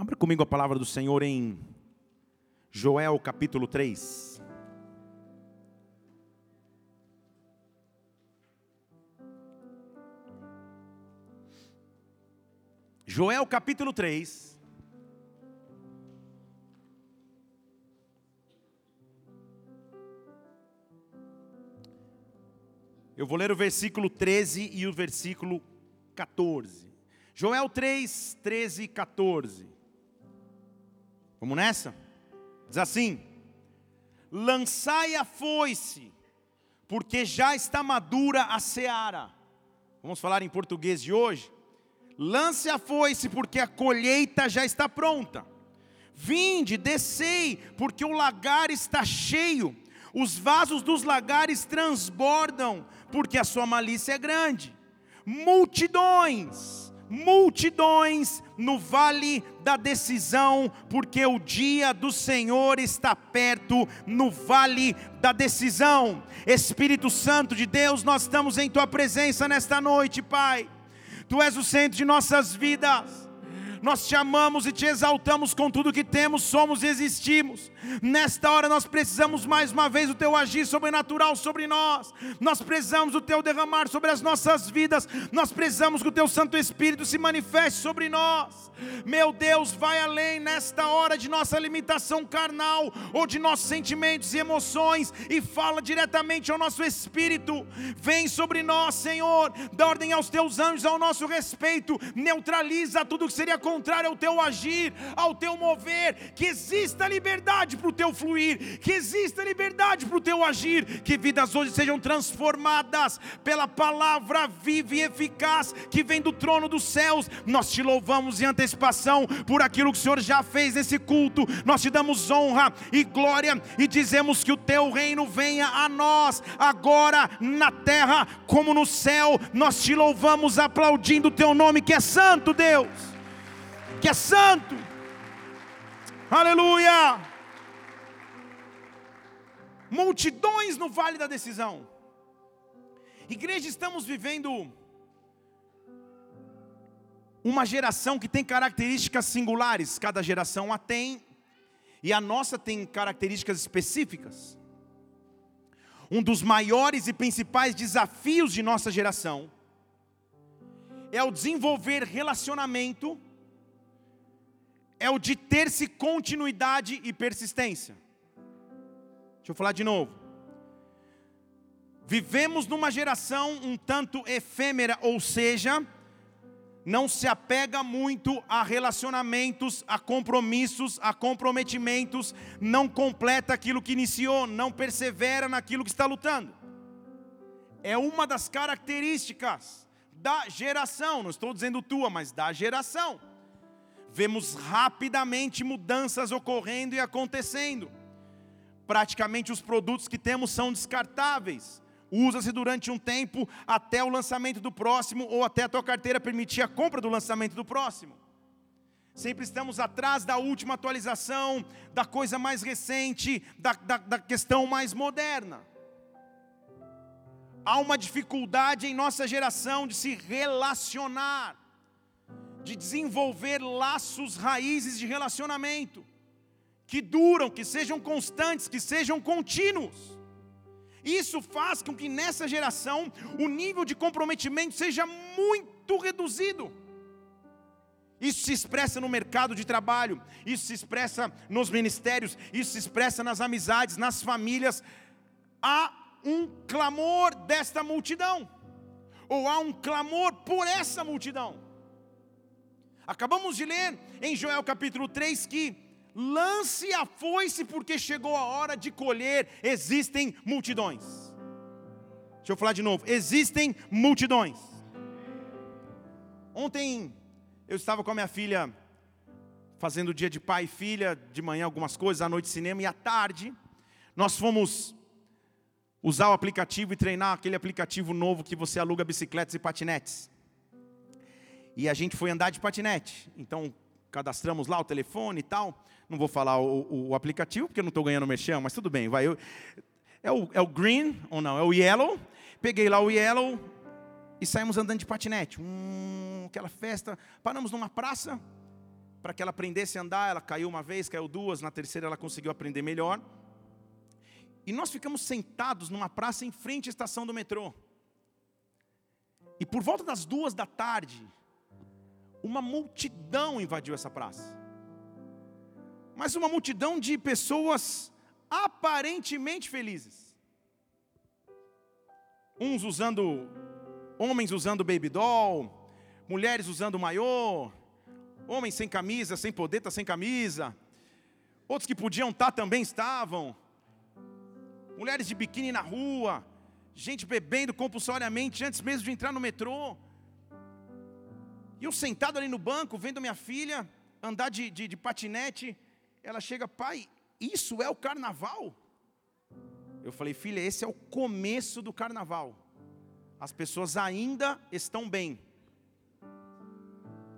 Abra comigo a palavra do Senhor em Joel capítulo 3. Joel capítulo 3. Eu vou ler o versículo 13 e o versículo 14. Joel 3, 13 e 14. Vamos nessa? Diz assim: Lançai a foice, porque já está madura a seara. Vamos falar em português de hoje? Lance a foice, porque a colheita já está pronta. Vinde, descei, porque o lagar está cheio. Os vasos dos lagares transbordam, porque a sua malícia é grande. Multidões, multidões no vale da decisão, porque o dia do Senhor está perto no vale da decisão. Espírito Santo de Deus, nós estamos em tua presença nesta noite, Pai. Tu és o centro de nossas vidas. Nós te amamos e te exaltamos com tudo que temos, somos e existimos. Nesta hora nós precisamos mais uma vez do teu agir sobrenatural sobre nós. Nós precisamos do teu derramar sobre as nossas vidas. Nós precisamos que o teu Santo Espírito se manifeste sobre nós. Meu Deus, vai além nesta hora de nossa limitação carnal ou de nossos sentimentos e emoções e fala diretamente ao nosso espírito. Vem sobre nós, Senhor. Dá ordem aos teus anjos ao nosso respeito. Neutraliza tudo que seria contrário ao teu agir, ao teu mover. Que exista liberdade para o teu fluir, que exista liberdade para o teu agir, que vidas hoje sejam transformadas pela palavra viva e eficaz que vem do trono dos céus. Nós te louvamos em antecipação por aquilo que o Senhor já fez nesse culto. Nós te damos honra e glória e dizemos que o teu reino venha a nós agora na terra como no céu. Nós te louvamos aplaudindo o teu nome que é santo, Deus. Que é santo. Aleluia multidões no vale da decisão. Igreja, estamos vivendo uma geração que tem características singulares, cada geração a tem, e a nossa tem características específicas. Um dos maiores e principais desafios de nossa geração é o desenvolver relacionamento, é o de ter-se continuidade e persistência. Deixa eu falar de novo. Vivemos numa geração um tanto efêmera, ou seja, não se apega muito a relacionamentos, a compromissos, a comprometimentos, não completa aquilo que iniciou, não persevera naquilo que está lutando. É uma das características da geração, não estou dizendo tua, mas da geração. Vemos rapidamente mudanças ocorrendo e acontecendo praticamente os produtos que temos são descartáveis. Usa-se durante um tempo até o lançamento do próximo ou até a tua carteira permitir a compra do lançamento do próximo. Sempre estamos atrás da última atualização, da coisa mais recente, da, da, da questão mais moderna. Há uma dificuldade em nossa geração de se relacionar, de desenvolver laços, raízes de relacionamento que duram, que sejam constantes, que sejam contínuos. Isso faz com que nessa geração o nível de comprometimento seja muito reduzido. Isso se expressa no mercado de trabalho, isso se expressa nos ministérios, isso se expressa nas amizades, nas famílias. Há um clamor desta multidão, ou há um clamor por essa multidão. Acabamos de ler em Joel capítulo 3 que lance a foice, porque chegou a hora de colher. Existem multidões. Deixa eu falar de novo: existem multidões. Ontem eu estava com a minha filha fazendo o dia de pai e filha, de manhã algumas coisas, à noite cinema e à tarde nós fomos usar o aplicativo e treinar aquele aplicativo novo que você aluga bicicletas e patinetes. E a gente foi andar de patinete. Então cadastramos lá o telefone e tal. Não vou falar o, o aplicativo, porque eu não estou ganhando merchan, mas tudo bem. Vai. Eu, é, o, é o green, ou não, é o yellow. Peguei lá o yellow e saímos andando de patinete. Hum, aquela festa. Paramos numa praça. para que ela aprendesse a andar. Ela caiu uma vez, caiu duas, na terceira ela conseguiu aprender melhor. E nós ficamos sentados numa praça em frente à estação do metrô. E por volta das duas da tarde, uma multidão invadiu essa praça. Mas uma multidão de pessoas aparentemente felizes. Uns usando, homens usando baby doll, mulheres usando maiô, homens sem camisa, sem poder, tá sem camisa. Outros que podiam estar tá também estavam. Mulheres de biquíni na rua, gente bebendo compulsoriamente antes mesmo de entrar no metrô. E eu sentado ali no banco, vendo minha filha andar de, de, de patinete, ela chega, pai, isso é o carnaval? Eu falei, filha, esse é o começo do carnaval. As pessoas ainda estão bem.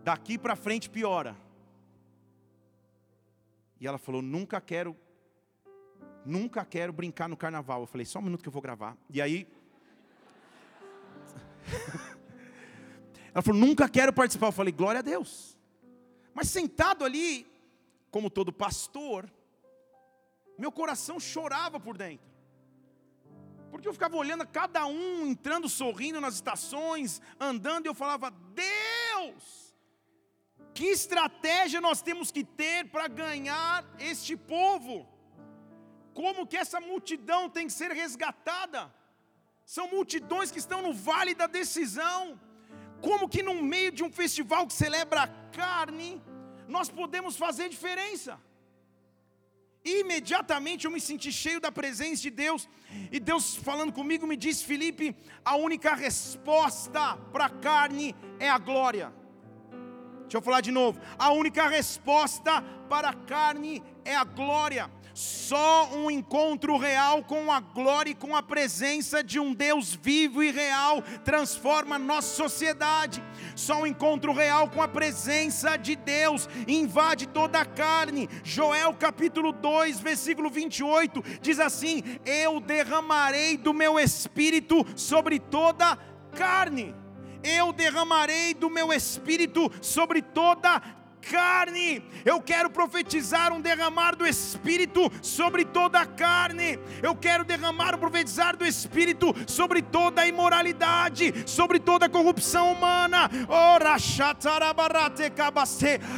Daqui para frente piora. E ela falou: Nunca quero, nunca quero brincar no carnaval. Eu falei: Só um minuto que eu vou gravar. E aí. ela falou: Nunca quero participar. Eu falei: Glória a Deus. Mas sentado ali, como todo pastor, meu coração chorava por dentro. Porque eu ficava olhando cada um entrando sorrindo nas estações, andando, e eu falava: Deus, que estratégia nós temos que ter para ganhar este povo? Como que essa multidão tem que ser resgatada? São multidões que estão no vale da decisão. Como que no meio de um festival que celebra a carne, nós podemos fazer diferença? Imediatamente eu me senti cheio da presença de Deus, e Deus falando comigo me disse: Felipe, a única resposta para a carne é a glória. Deixa eu falar de novo. A única resposta para a carne é a glória. Só um encontro real com a glória e com a presença de um Deus vivo e real transforma nossa sociedade. Só um encontro real com a presença de Deus invade toda a carne. Joel capítulo 2, versículo 28 diz assim: Eu derramarei do meu espírito sobre toda carne eu derramarei do meu espírito sobre toda carne. Eu quero profetizar um derramar do Espírito sobre toda a carne. Eu quero derramar um profetizar do Espírito sobre toda a imoralidade, sobre toda a corrupção humana.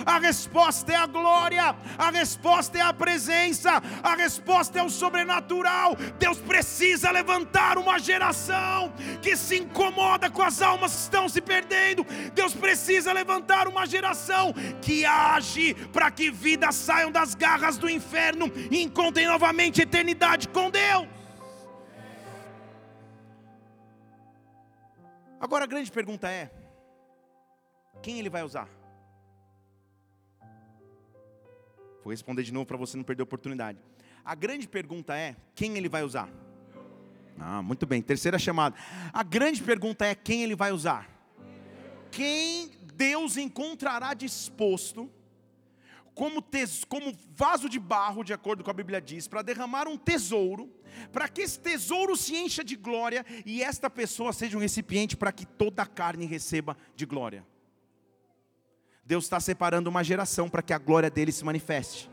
A resposta é a glória, a resposta é a presença, a resposta é o sobrenatural. Deus precisa levantar uma geração que se incomoda com as almas que estão se perdendo. Deus precisa levantar uma geração que que age para que vidas saiam das garras do inferno e encontrem novamente eternidade com Deus. Agora a grande pergunta é: quem ele vai usar? Vou responder de novo para você não perder a oportunidade. A grande pergunta é: quem ele vai usar? Ah, muito bem. Terceira chamada. A grande pergunta é: quem ele vai usar? Quem Deus encontrará disposto, como, tes, como vaso de barro, de acordo com a Bíblia diz, para derramar um tesouro, para que esse tesouro se encha de glória e esta pessoa seja um recipiente para que toda a carne receba de glória. Deus está separando uma geração para que a glória dele se manifeste.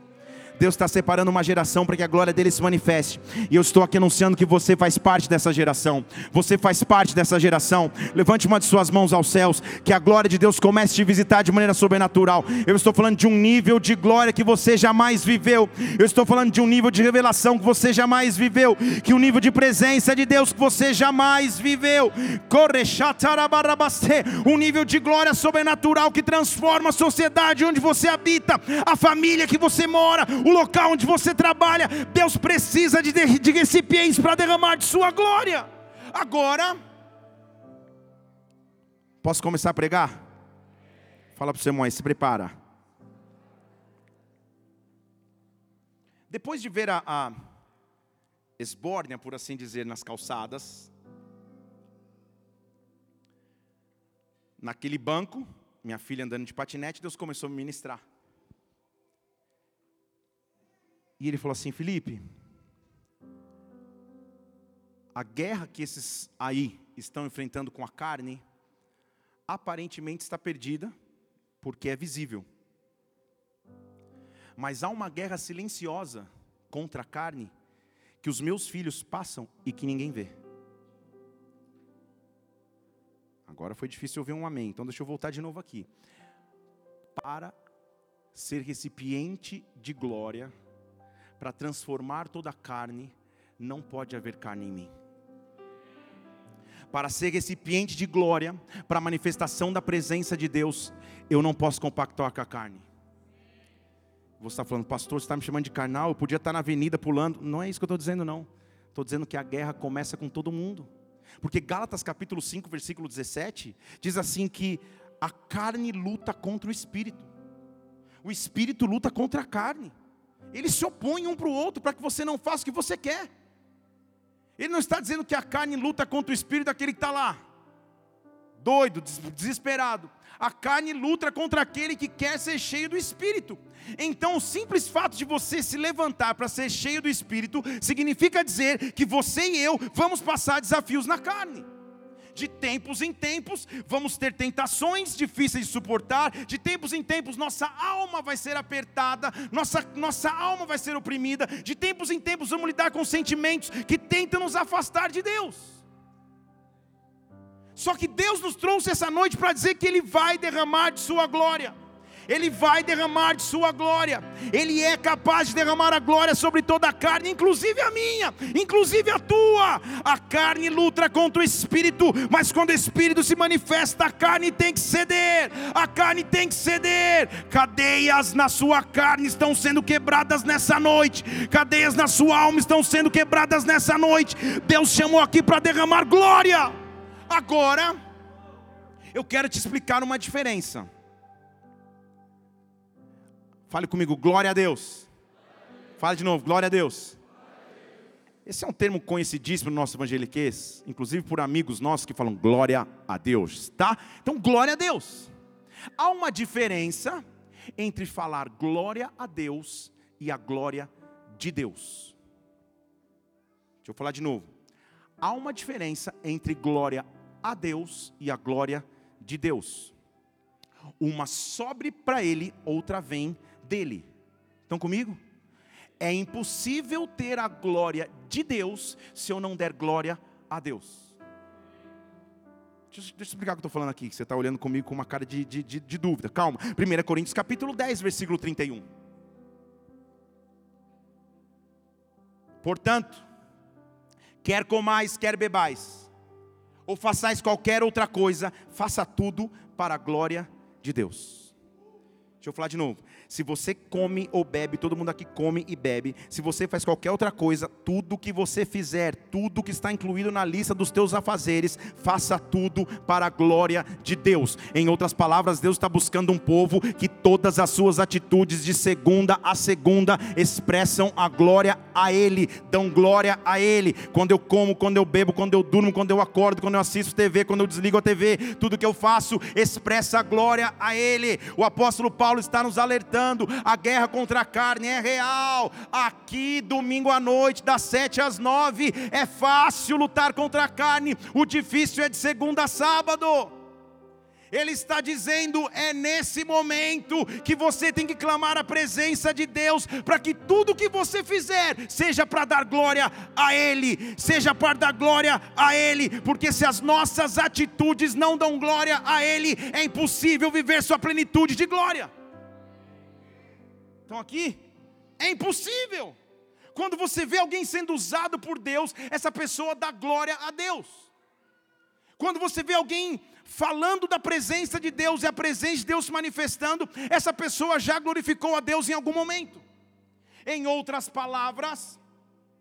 Deus está separando uma geração para que a glória dele se manifeste. E eu estou aqui anunciando que você faz parte dessa geração. Você faz parte dessa geração. Levante uma de suas mãos aos céus, que a glória de Deus comece a te visitar de maneira sobrenatural. Eu estou falando de um nível de glória que você jamais viveu. Eu estou falando de um nível de revelação que você jamais viveu, que um nível de presença de Deus que você jamais viveu. Um nível de glória sobrenatural que transforma a sociedade onde você habita, a família que você mora, o local onde você trabalha, Deus precisa de, de recipientes para derramar de sua glória. Agora, posso começar a pregar? Fala para o seu aí, se prepara. Depois de ver a, a esbórnia, por assim dizer, nas calçadas, naquele banco, minha filha andando de patinete, Deus começou a me ministrar. E ele falou assim: Felipe, a guerra que esses aí estão enfrentando com a carne, aparentemente está perdida, porque é visível. Mas há uma guerra silenciosa contra a carne que os meus filhos passam e que ninguém vê. Agora foi difícil ouvir um amém, então deixa eu voltar de novo aqui. Para ser recipiente de glória, para transformar toda a carne, não pode haver carne em mim. Para ser recipiente de glória, para a manifestação da presença de Deus, eu não posso compactuar com a carne. Você está falando, pastor, você está me chamando de carnal, eu podia estar na avenida pulando. Não é isso que eu estou dizendo, não. Estou dizendo que a guerra começa com todo mundo. Porque Gálatas capítulo 5, versículo 17, diz assim que a carne luta contra o espírito. O espírito luta contra a carne. Eles se opõem um para o outro para que você não faça o que você quer. Ele não está dizendo que a carne luta contra o espírito daquele que está lá, doido, desesperado a carne luta contra aquele que quer ser cheio do Espírito. Então, o simples fato de você se levantar para ser cheio do Espírito, significa dizer que você e eu vamos passar desafios na carne. De tempos em tempos, vamos ter tentações difíceis de suportar. De tempos em tempos, nossa alma vai ser apertada, nossa, nossa alma vai ser oprimida. De tempos em tempos, vamos lidar com sentimentos que tentam nos afastar de Deus. Só que Deus nos trouxe essa noite para dizer que Ele vai derramar de Sua glória. Ele vai derramar de Sua glória. Ele é capaz de derramar a glória sobre toda a carne, inclusive a minha, inclusive a tua. A carne luta contra o espírito, mas quando o espírito se manifesta, a carne tem que ceder. A carne tem que ceder. Cadeias na sua carne estão sendo quebradas nessa noite. Cadeias na sua alma estão sendo quebradas nessa noite. Deus chamou aqui para derramar glória. Agora, eu quero te explicar uma diferença. Fale comigo, glória a Deus. Fale de novo, glória a Deus. Esse é um termo conhecidíssimo no nosso evangeliquez, inclusive por amigos nossos que falam glória a Deus, tá? Então, glória a Deus. Há uma diferença entre falar glória a Deus e a glória de Deus. Deixa eu falar de novo. Há uma diferença entre glória a Deus e a glória de Deus. Uma sobe para ele, outra vem dele. Estão comigo? É impossível ter a glória de Deus se eu não der glória a Deus. Deixa, deixa eu explicar o que eu estou falando aqui, que você está olhando comigo com uma cara de, de, de, de dúvida. Calma. 1 Coríntios capítulo 10, versículo 31. Portanto, quer comais, quer bebais, ou façais qualquer outra coisa, faça tudo para a glória de Deus. Deixa eu falar de novo. Se você come ou bebe, todo mundo aqui come e bebe. Se você faz qualquer outra coisa, tudo que você fizer, tudo que está incluído na lista dos teus afazeres, faça tudo para a glória de Deus. Em outras palavras, Deus está buscando um povo que todas as suas atitudes de segunda a segunda expressam a glória a Ele, dão glória a Ele. Quando eu como, quando eu bebo, quando eu durmo, quando eu acordo, quando eu assisto TV, quando eu desligo a TV, tudo que eu faço expressa a glória a Ele. O apóstolo Paulo está nos alertando a guerra contra a carne é real. Aqui, domingo à noite, das sete às nove, é fácil lutar contra a carne, o difícil é de segunda a sábado. Ele está dizendo: é nesse momento que você tem que clamar a presença de Deus, para que tudo que você fizer seja para dar glória a Ele, seja para dar glória a Ele, porque se as nossas atitudes não dão glória a Ele, é impossível viver sua plenitude de glória. Estão aqui? É impossível. Quando você vê alguém sendo usado por Deus, essa pessoa dá glória a Deus. Quando você vê alguém falando da presença de Deus e a presença de Deus se manifestando, essa pessoa já glorificou a Deus em algum momento. Em outras palavras,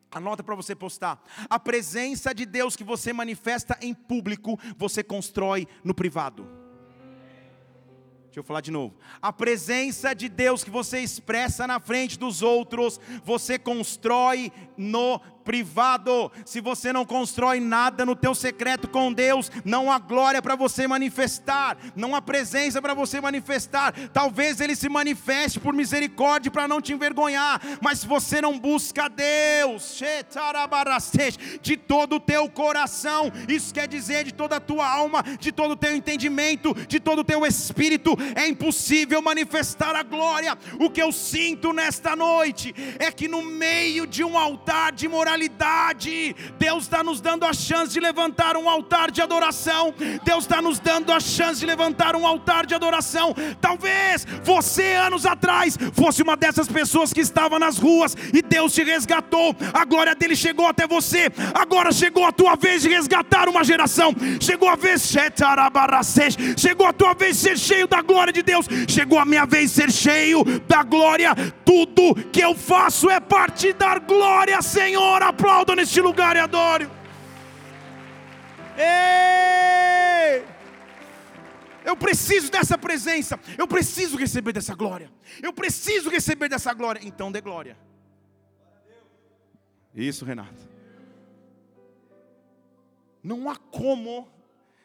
anota para você postar: a presença de Deus que você manifesta em público, você constrói no privado. Deixa eu falar de novo. A presença de Deus que você expressa na frente dos outros, você constrói no privado. Se você não constrói nada no teu secreto com Deus, não há glória para você manifestar, não há presença para você manifestar. Talvez ele se manifeste por misericórdia para não te envergonhar, mas se você não busca Deus, de todo o teu coração, isso quer dizer de toda a tua alma, de todo o teu entendimento, de todo o teu espírito, é impossível manifestar a glória. O que eu sinto nesta noite é que no meio de um altar de moralidade. Deus está nos dando a chance de levantar um altar de adoração. Deus está nos dando a chance de levantar um altar de adoração. Talvez você, anos atrás, fosse uma dessas pessoas que estava nas ruas e Deus te resgatou. A glória dele chegou até você. Agora chegou a tua vez de resgatar uma geração. Chegou a vez, chegou a tua vez de ser cheio da glória de Deus. Chegou a minha vez de ser cheio da glória. Tudo que eu faço é para te dar glória, Senhor aplauda neste lugar e adore. Ei! Eu preciso dessa presença, eu preciso receber dessa glória, eu preciso receber dessa glória, então dê glória. Isso, Renato. Não há como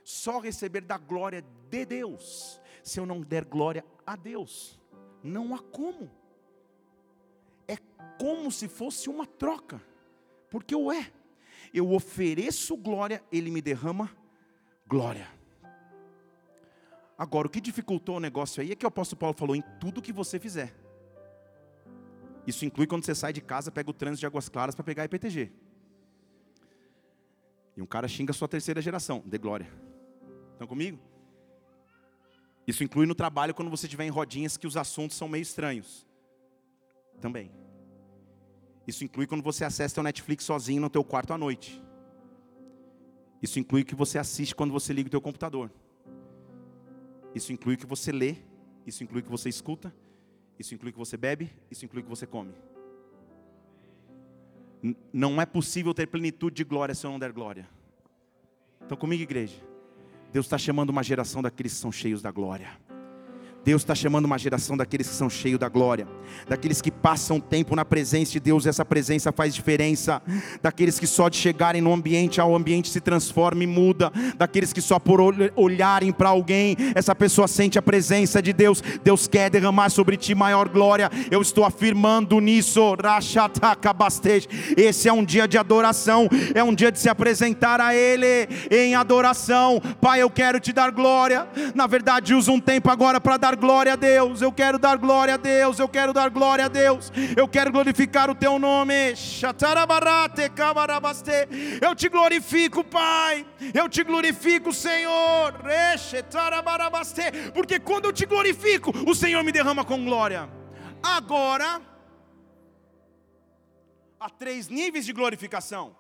só receber da glória de Deus, se eu não der glória a Deus. Não há como. É como se fosse uma troca porque eu é. Eu ofereço glória, ele me derrama glória. Agora, o que dificultou o negócio aí é que o apóstolo Paulo falou: em tudo que você fizer. Isso inclui quando você sai de casa, pega o trânsito de Águas Claras para pegar a IPTG. E um cara xinga a sua terceira geração, dê glória. Estão comigo? Isso inclui no trabalho quando você estiver em rodinhas que os assuntos são meio estranhos. Também. Isso inclui quando você acessa o Netflix sozinho no teu quarto à noite. Isso inclui o que você assiste quando você liga o teu computador. Isso inclui o que você lê, isso inclui o que você escuta, isso inclui o que você bebe, isso inclui o que você come. N não é possível ter plenitude de glória se eu não der glória. Então comigo, igreja. Deus está chamando uma geração daqueles que são cheios da glória. Deus está chamando uma geração daqueles que são cheios da glória, daqueles que passam tempo na presença de Deus, essa presença faz diferença, daqueles que só de chegarem no ambiente, ao ambiente se transforma e muda, daqueles que só por olharem para alguém, essa pessoa sente a presença de Deus, Deus quer derramar sobre ti maior glória, eu estou afirmando nisso, esse é um dia de adoração, é um dia de se apresentar a Ele em adoração, Pai, eu quero te dar glória, na verdade, usa um tempo agora para dar glória a Deus, eu quero dar glória a Deus, eu quero dar glória a Deus, eu quero glorificar o teu nome. Eu te glorifico, Pai, eu te glorifico, Senhor, porque quando eu te glorifico, o Senhor me derrama com glória. Agora, há três níveis de glorificação.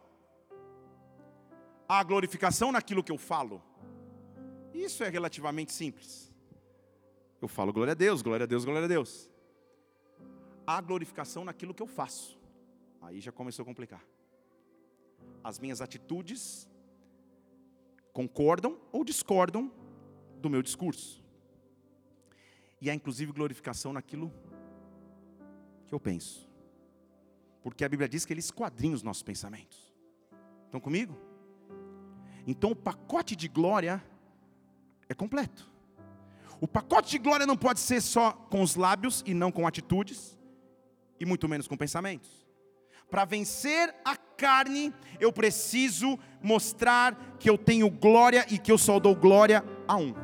Há a glorificação naquilo que eu falo. Isso é relativamente simples. Eu falo glória a Deus, glória a Deus, glória a Deus. Há glorificação naquilo que eu faço. Aí já começou a complicar. As minhas atitudes concordam ou discordam do meu discurso. E há inclusive glorificação naquilo que eu penso. Porque a Bíblia diz que ele esquadrinha os nossos pensamentos. Estão comigo? Então o pacote de glória é completo. O pacote de glória não pode ser só com os lábios e não com atitudes, e muito menos com pensamentos. Para vencer a carne, eu preciso mostrar que eu tenho glória e que eu só dou glória a um.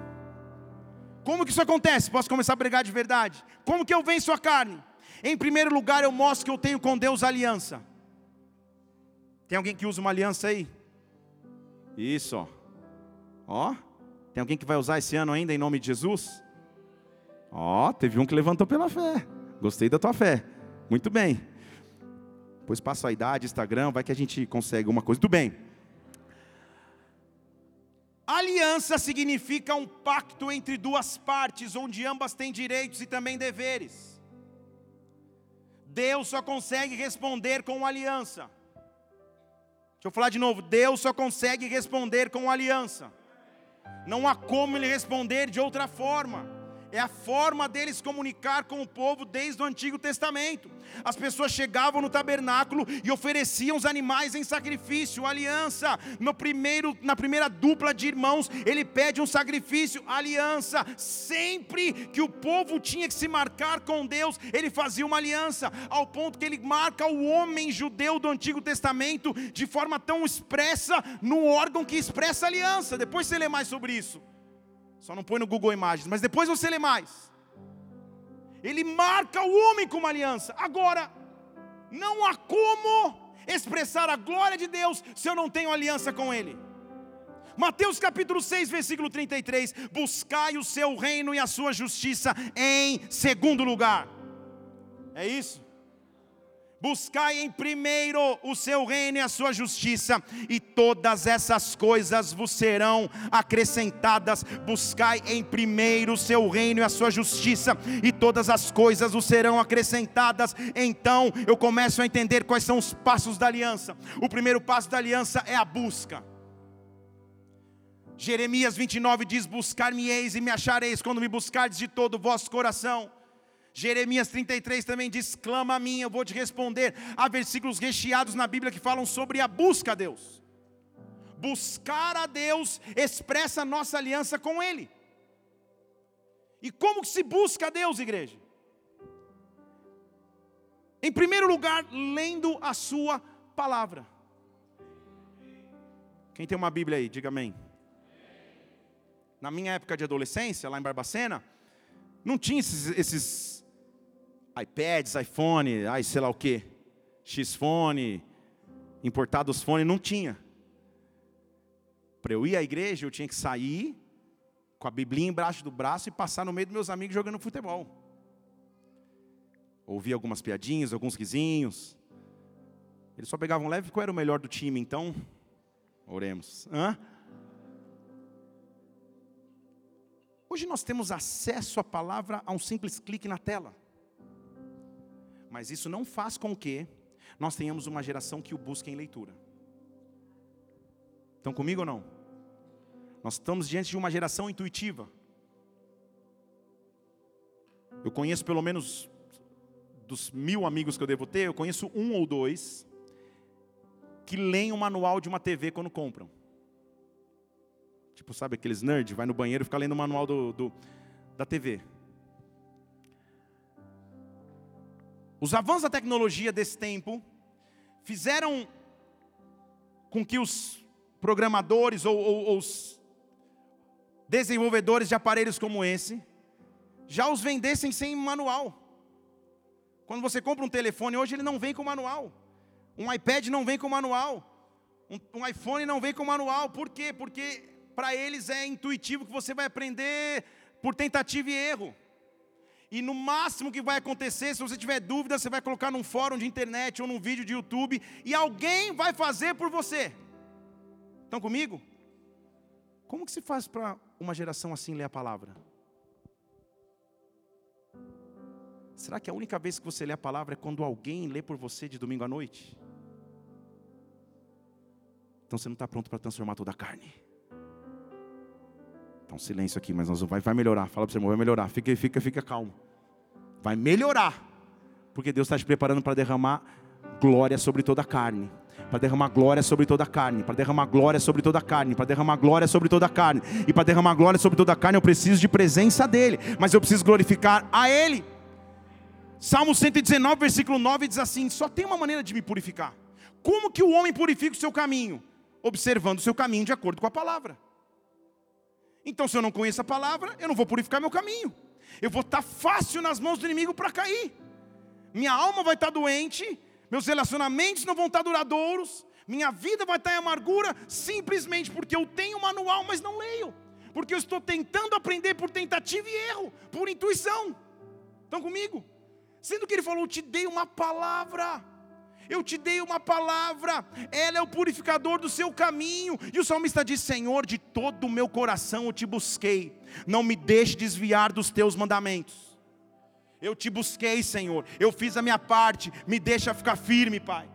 Como que isso acontece? Posso começar a pregar de verdade? Como que eu venço a carne? Em primeiro lugar, eu mostro que eu tenho com Deus aliança. Tem alguém que usa uma aliança aí? Isso, ó. Ó. Tem alguém que vai usar esse ano ainda em nome de Jesus? Ó, oh, teve um que levantou pela fé. Gostei da tua fé. Muito bem. Pois passa a idade, Instagram, vai que a gente consegue uma coisa. Tudo bem. Aliança significa um pacto entre duas partes, onde ambas têm direitos e também deveres. Deus só consegue responder com aliança. Deixa eu falar de novo. Deus só consegue responder com aliança. Não há como ele responder de outra forma. É a forma deles comunicar com o povo desde o Antigo Testamento. As pessoas chegavam no tabernáculo e ofereciam os animais em sacrifício, aliança. No primeiro, na primeira dupla de irmãos, ele pede um sacrifício, aliança. Sempre que o povo tinha que se marcar com Deus, ele fazia uma aliança, ao ponto que ele marca o homem judeu do Antigo Testamento de forma tão expressa no órgão que expressa aliança. Depois você lê mais sobre isso. Só não põe no Google Imagens, mas depois você lê mais. Ele marca o homem com uma aliança. Agora, não há como expressar a glória de Deus se eu não tenho aliança com Ele. Mateus capítulo 6, versículo 33: Buscai o seu reino e a sua justiça em segundo lugar. É isso? Buscai em primeiro o seu reino e a sua justiça, e todas essas coisas vos serão acrescentadas. Buscai em primeiro o seu reino e a sua justiça, e todas as coisas vos serão acrescentadas. Então eu começo a entender quais são os passos da aliança. O primeiro passo da aliança é a busca. Jeremias 29 diz: Buscar-me-eis e me achareis quando me buscardes de todo o vosso coração. Jeremias 33 também diz: clama a mim, eu vou te responder. Há versículos recheados na Bíblia que falam sobre a busca a Deus. Buscar a Deus expressa a nossa aliança com Ele. E como se busca a Deus, igreja? Em primeiro lugar, lendo a Sua palavra. Quem tem uma Bíblia aí, diga amém. Na minha época de adolescência, lá em Barbacena, não tinha esses, esses iPads, iPhone, ai, sei lá o que, X-Fone, importados fone, não tinha. Para eu ir à igreja, eu tinha que sair com a Biblinha embaixo do braço e passar no meio dos meus amigos jogando futebol. Ouvia algumas piadinhas, alguns risinhos. Eles só pegavam leve qual era o melhor do time, então, oremos. Hã? Hoje nós temos acesso à palavra a um simples clique na tela. Mas isso não faz com que nós tenhamos uma geração que o busque em leitura. Estão comigo ou não? Nós estamos diante de uma geração intuitiva. Eu conheço pelo menos dos mil amigos que eu devo ter, eu conheço um ou dois que leem o manual de uma TV quando compram. Tipo, sabe aqueles nerds, vai no banheiro e fica lendo o manual do, do da TV. Os avanços da tecnologia desse tempo fizeram com que os programadores ou, ou, ou os desenvolvedores de aparelhos como esse já os vendessem sem manual. Quando você compra um telefone hoje, ele não vem com manual. Um iPad não vem com manual. Um, um iPhone não vem com manual. Por quê? Porque para eles é intuitivo que você vai aprender por tentativa e erro. E no máximo que vai acontecer, se você tiver dúvida, você vai colocar num fórum de internet ou num vídeo de YouTube e alguém vai fazer por você. Estão comigo? Como que se faz para uma geração assim ler a palavra? Será que a única vez que você lê a palavra é quando alguém lê por você de domingo à noite? Então você não está pronto para transformar toda a carne. Tá um silêncio aqui, mas nós vai, vai melhorar. Fala para o seu irmão, vai melhorar. Fica, fica, fica calmo. Vai melhorar. Porque Deus está te preparando para derramar glória sobre toda a carne. Para derramar glória sobre toda a carne. Para derramar glória sobre toda a carne. Para derramar glória sobre toda a carne. E para derramar glória sobre toda a carne, eu preciso de presença dEle. Mas eu preciso glorificar a Ele. Salmo 119, versículo 9 diz assim: Só tem uma maneira de me purificar. Como que o homem purifica o seu caminho? Observando o seu caminho de acordo com a palavra. Então, se eu não conheço a palavra, eu não vou purificar meu caminho. Eu vou estar fácil nas mãos do inimigo para cair. Minha alma vai estar doente, meus relacionamentos não vão estar duradouros, minha vida vai estar em amargura, simplesmente porque eu tenho um manual, mas não leio. Porque eu estou tentando aprender por tentativa e erro, por intuição. Estão comigo? Sendo que ele falou: Te dei uma palavra eu te dei uma palavra, ela é o purificador do seu caminho. E o salmista diz: Senhor, de todo o meu coração eu te busquei, não me deixe desviar dos teus mandamentos. Eu te busquei, Senhor, eu fiz a minha parte, me deixa ficar firme, Pai.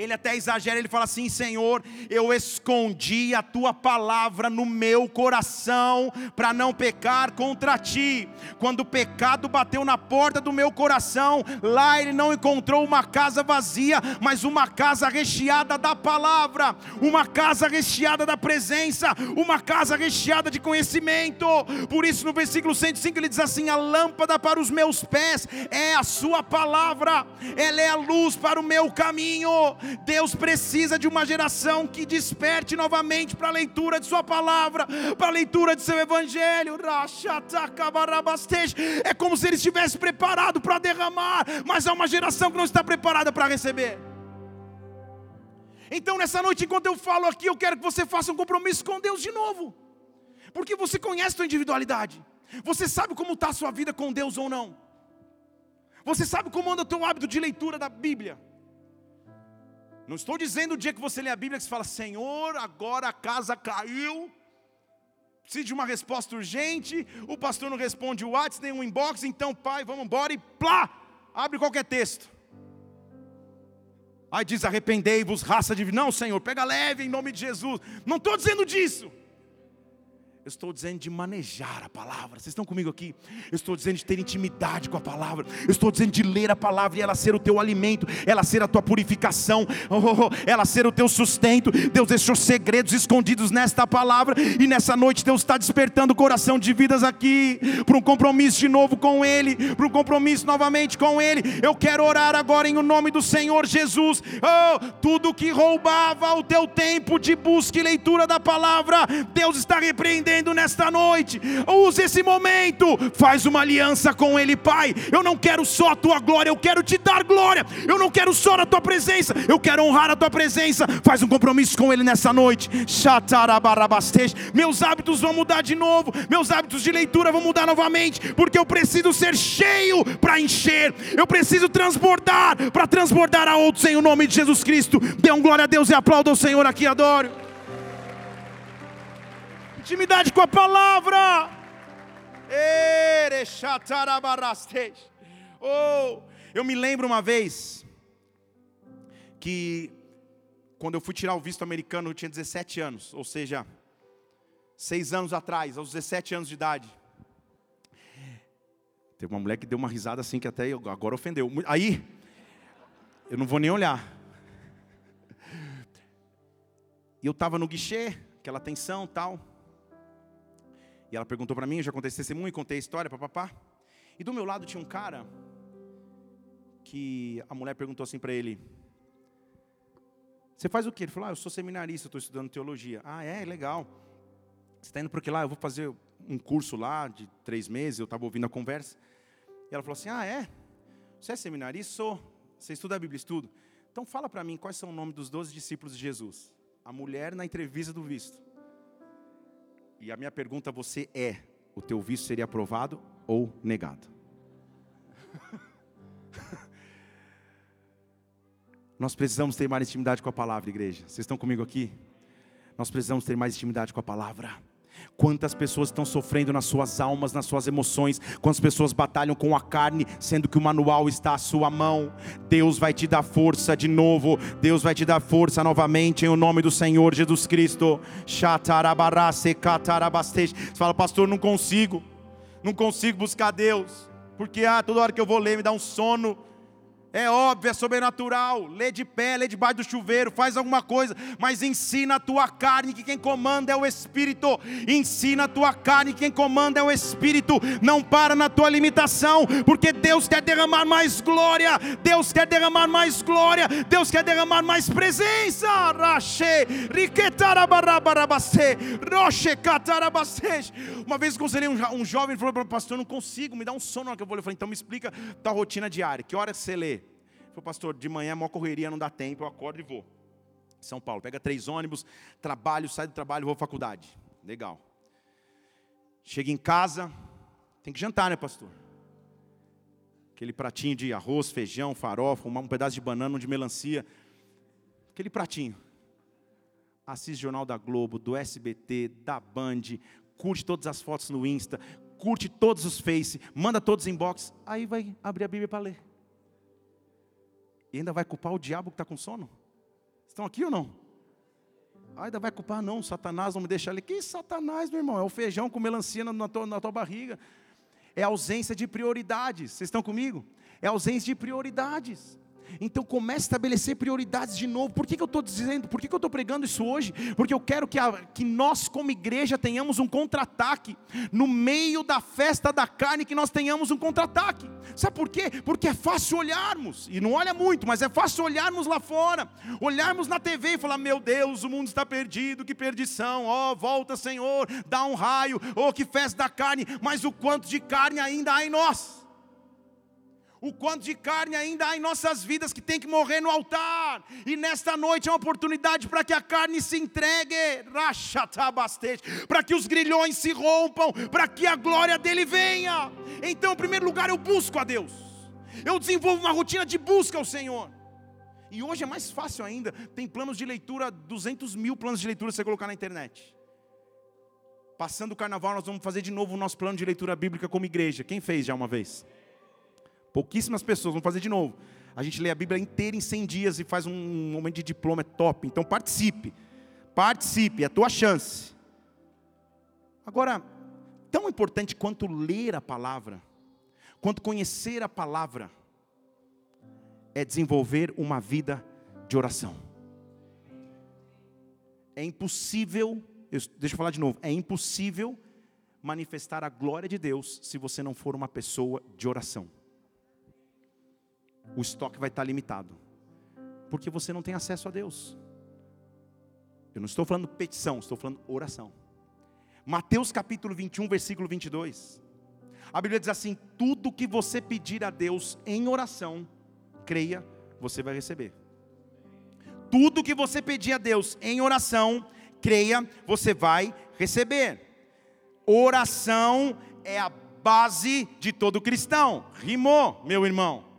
Ele até exagera, ele fala assim: Senhor, eu escondi a tua palavra no meu coração para não pecar contra ti. Quando o pecado bateu na porta do meu coração, lá ele não encontrou uma casa vazia, mas uma casa recheada da palavra, uma casa recheada da presença, uma casa recheada de conhecimento. Por isso, no versículo 105 ele diz assim: A lâmpada para os meus pés é a sua palavra, ela é a luz para o meu caminho. Deus precisa de uma geração que desperte novamente para a leitura de Sua palavra, para a leitura de Seu Evangelho. É como se Ele estivesse preparado para derramar, mas há uma geração que não está preparada para receber. Então, nessa noite, enquanto eu falo aqui, eu quero que você faça um compromisso com Deus de novo, porque você conhece a sua individualidade, você sabe como está a sua vida com Deus ou não, você sabe como anda o teu hábito de leitura da Bíblia. Não estou dizendo o dia que você lê a Bíblia que você fala, Senhor, agora a casa caiu, precisa de uma resposta urgente, o pastor não responde o WhatsApp, nem um inbox, então pai, vamos embora e plá, abre qualquer texto. Aí diz: arrependei-vos, raça de. Não, Senhor, pega leve em nome de Jesus. Não estou dizendo disso. Eu estou dizendo de manejar a palavra. Vocês estão comigo aqui? Eu estou dizendo de ter intimidade com a palavra. Eu estou dizendo de ler a palavra e ela ser o teu alimento, ela ser a tua purificação, oh, oh, oh, ela ser o teu sustento. Deus deixou segredos escondidos nesta palavra e nessa noite Deus está despertando o coração de vidas aqui para um compromisso de novo com Ele, para um compromisso novamente com Ele. Eu quero orar agora em o nome do Senhor Jesus. Oh, tudo que roubava o teu tempo de busca e leitura da palavra, Deus está repreendendo nesta noite. Use esse momento, faz uma aliança com Ele, Pai. Eu não quero só a tua glória, eu quero te dar glória. Eu não quero só a tua presença, eu quero honrar a tua presença. Faz um compromisso com Ele nessa noite. Meus hábitos vão mudar de novo, meus hábitos de leitura vão mudar novamente, porque eu preciso ser cheio para encher, eu preciso transbordar para transbordar a outros em o nome de Jesus Cristo. Dê um glória a Deus e aplauda o Senhor aqui, adoro intimidade com a palavra. Oh, eu me lembro uma vez que quando eu fui tirar o visto americano eu tinha 17 anos, ou seja, seis anos atrás, aos 17 anos de idade. Teve uma mulher que deu uma risada assim que até agora ofendeu. Aí, eu não vou nem olhar. E eu estava no guichê, aquela tensão tal. E ela perguntou para mim, eu já contei esse testemunho, contei a história, papapá. E do meu lado tinha um cara que a mulher perguntou assim para ele: Você faz o quê? Ele falou: ah, Eu sou seminarista, estou estudando teologia. Ah, é? Legal. Você está indo para que lá? Eu vou fazer um curso lá de três meses. Eu estava ouvindo a conversa. E ela falou assim: Ah, é? Você é seminarista? Sou. Você estuda a Bíblia? Estudo. Então fala para mim quais são o nome dos doze discípulos de Jesus. A mulher na entrevista do visto. E a minha pergunta a você é: o teu visto seria aprovado ou negado? Nós precisamos ter mais intimidade com a palavra, igreja. Vocês estão comigo aqui? Nós precisamos ter mais intimidade com a palavra. Quantas pessoas estão sofrendo nas suas almas, nas suas emoções, quantas pessoas batalham com a carne, sendo que o manual está à sua mão. Deus vai te dar força de novo, Deus vai te dar força novamente em o nome do Senhor Jesus Cristo. Você fala, pastor, não consigo, não consigo buscar Deus, porque ah, toda hora que eu vou ler me dá um sono. É óbvio, é sobrenatural. Lê de pé, lê debaixo do chuveiro, faz alguma coisa, mas ensina a tua carne que quem comanda é o Espírito. Ensina a tua carne que quem comanda é o Espírito. Não para na tua limitação, porque Deus quer derramar mais glória. Deus quer derramar mais glória. Deus quer derramar mais presença. Uma vez conselhei um, jovem falou para o pastor: não consigo, me dá um sono na hora que eu vou. Eu falei: então me explica tua rotina diária. Que hora você lê? Falei, pastor, de manhã é maior correria, não dá tempo, eu acordo e vou. São Paulo, pega três ônibus, trabalho, sai do trabalho, vou à faculdade. Legal. Chega em casa, tem que jantar, né, pastor? Aquele pratinho de arroz, feijão, farofa, um pedaço de banana, um de melancia. Aquele pratinho. Assiste Jornal da Globo, do SBT, da Band, curte todas as fotos no Insta, curte todos os Face, manda todos os inbox, aí vai abrir a Bíblia para ler. E ainda vai culpar o diabo que está com sono? Estão aqui ou não? Ainda vai culpar, não, Satanás não me deixa ali. Que Satanás, meu irmão? É o feijão com melancia na tua, na tua barriga. É ausência de prioridades. Vocês estão comigo? É ausência de prioridades. Então comece a estabelecer prioridades de novo. Por que, que eu estou dizendo? Por que, que eu estou pregando isso hoje? Porque eu quero que, a, que nós, como igreja, tenhamos um contra-ataque. No meio da festa da carne, que nós tenhamos um contra-ataque. Sabe por quê? Porque é fácil olharmos, e não olha muito, mas é fácil olharmos lá fora, olharmos na TV e falar: Meu Deus, o mundo está perdido, que perdição, ó, oh, volta Senhor, dá um raio, oh, que festa da carne, mas o quanto de carne ainda há em nós o quanto de carne ainda há em nossas vidas que tem que morrer no altar. E nesta noite é uma oportunidade para que a carne se entregue, para que os grilhões se rompam, para que a glória dele venha. Então, em primeiro lugar, eu busco a Deus. Eu desenvolvo uma rotina de busca ao Senhor. E hoje é mais fácil ainda. Tem planos de leitura, 200 mil planos de leitura você colocar na internet. Passando o carnaval, nós vamos fazer de novo o nosso plano de leitura bíblica como igreja. Quem fez já uma vez? Pouquíssimas pessoas, vão fazer de novo. A gente lê a Bíblia inteira em 100 dias e faz um momento de diploma, é top. Então participe, participe, é a tua chance. Agora, tão importante quanto ler a palavra, quanto conhecer a palavra, é desenvolver uma vida de oração. É impossível, deixa eu falar de novo, é impossível manifestar a glória de Deus se você não for uma pessoa de oração o estoque vai estar limitado. Porque você não tem acesso a Deus. Eu não estou falando petição, estou falando oração. Mateus capítulo 21, versículo 22. A Bíblia diz assim: Tudo que você pedir a Deus em oração, creia, você vai receber. Tudo que você pedir a Deus em oração, creia, você vai receber. Oração é a base de todo cristão. Rimou, meu irmão.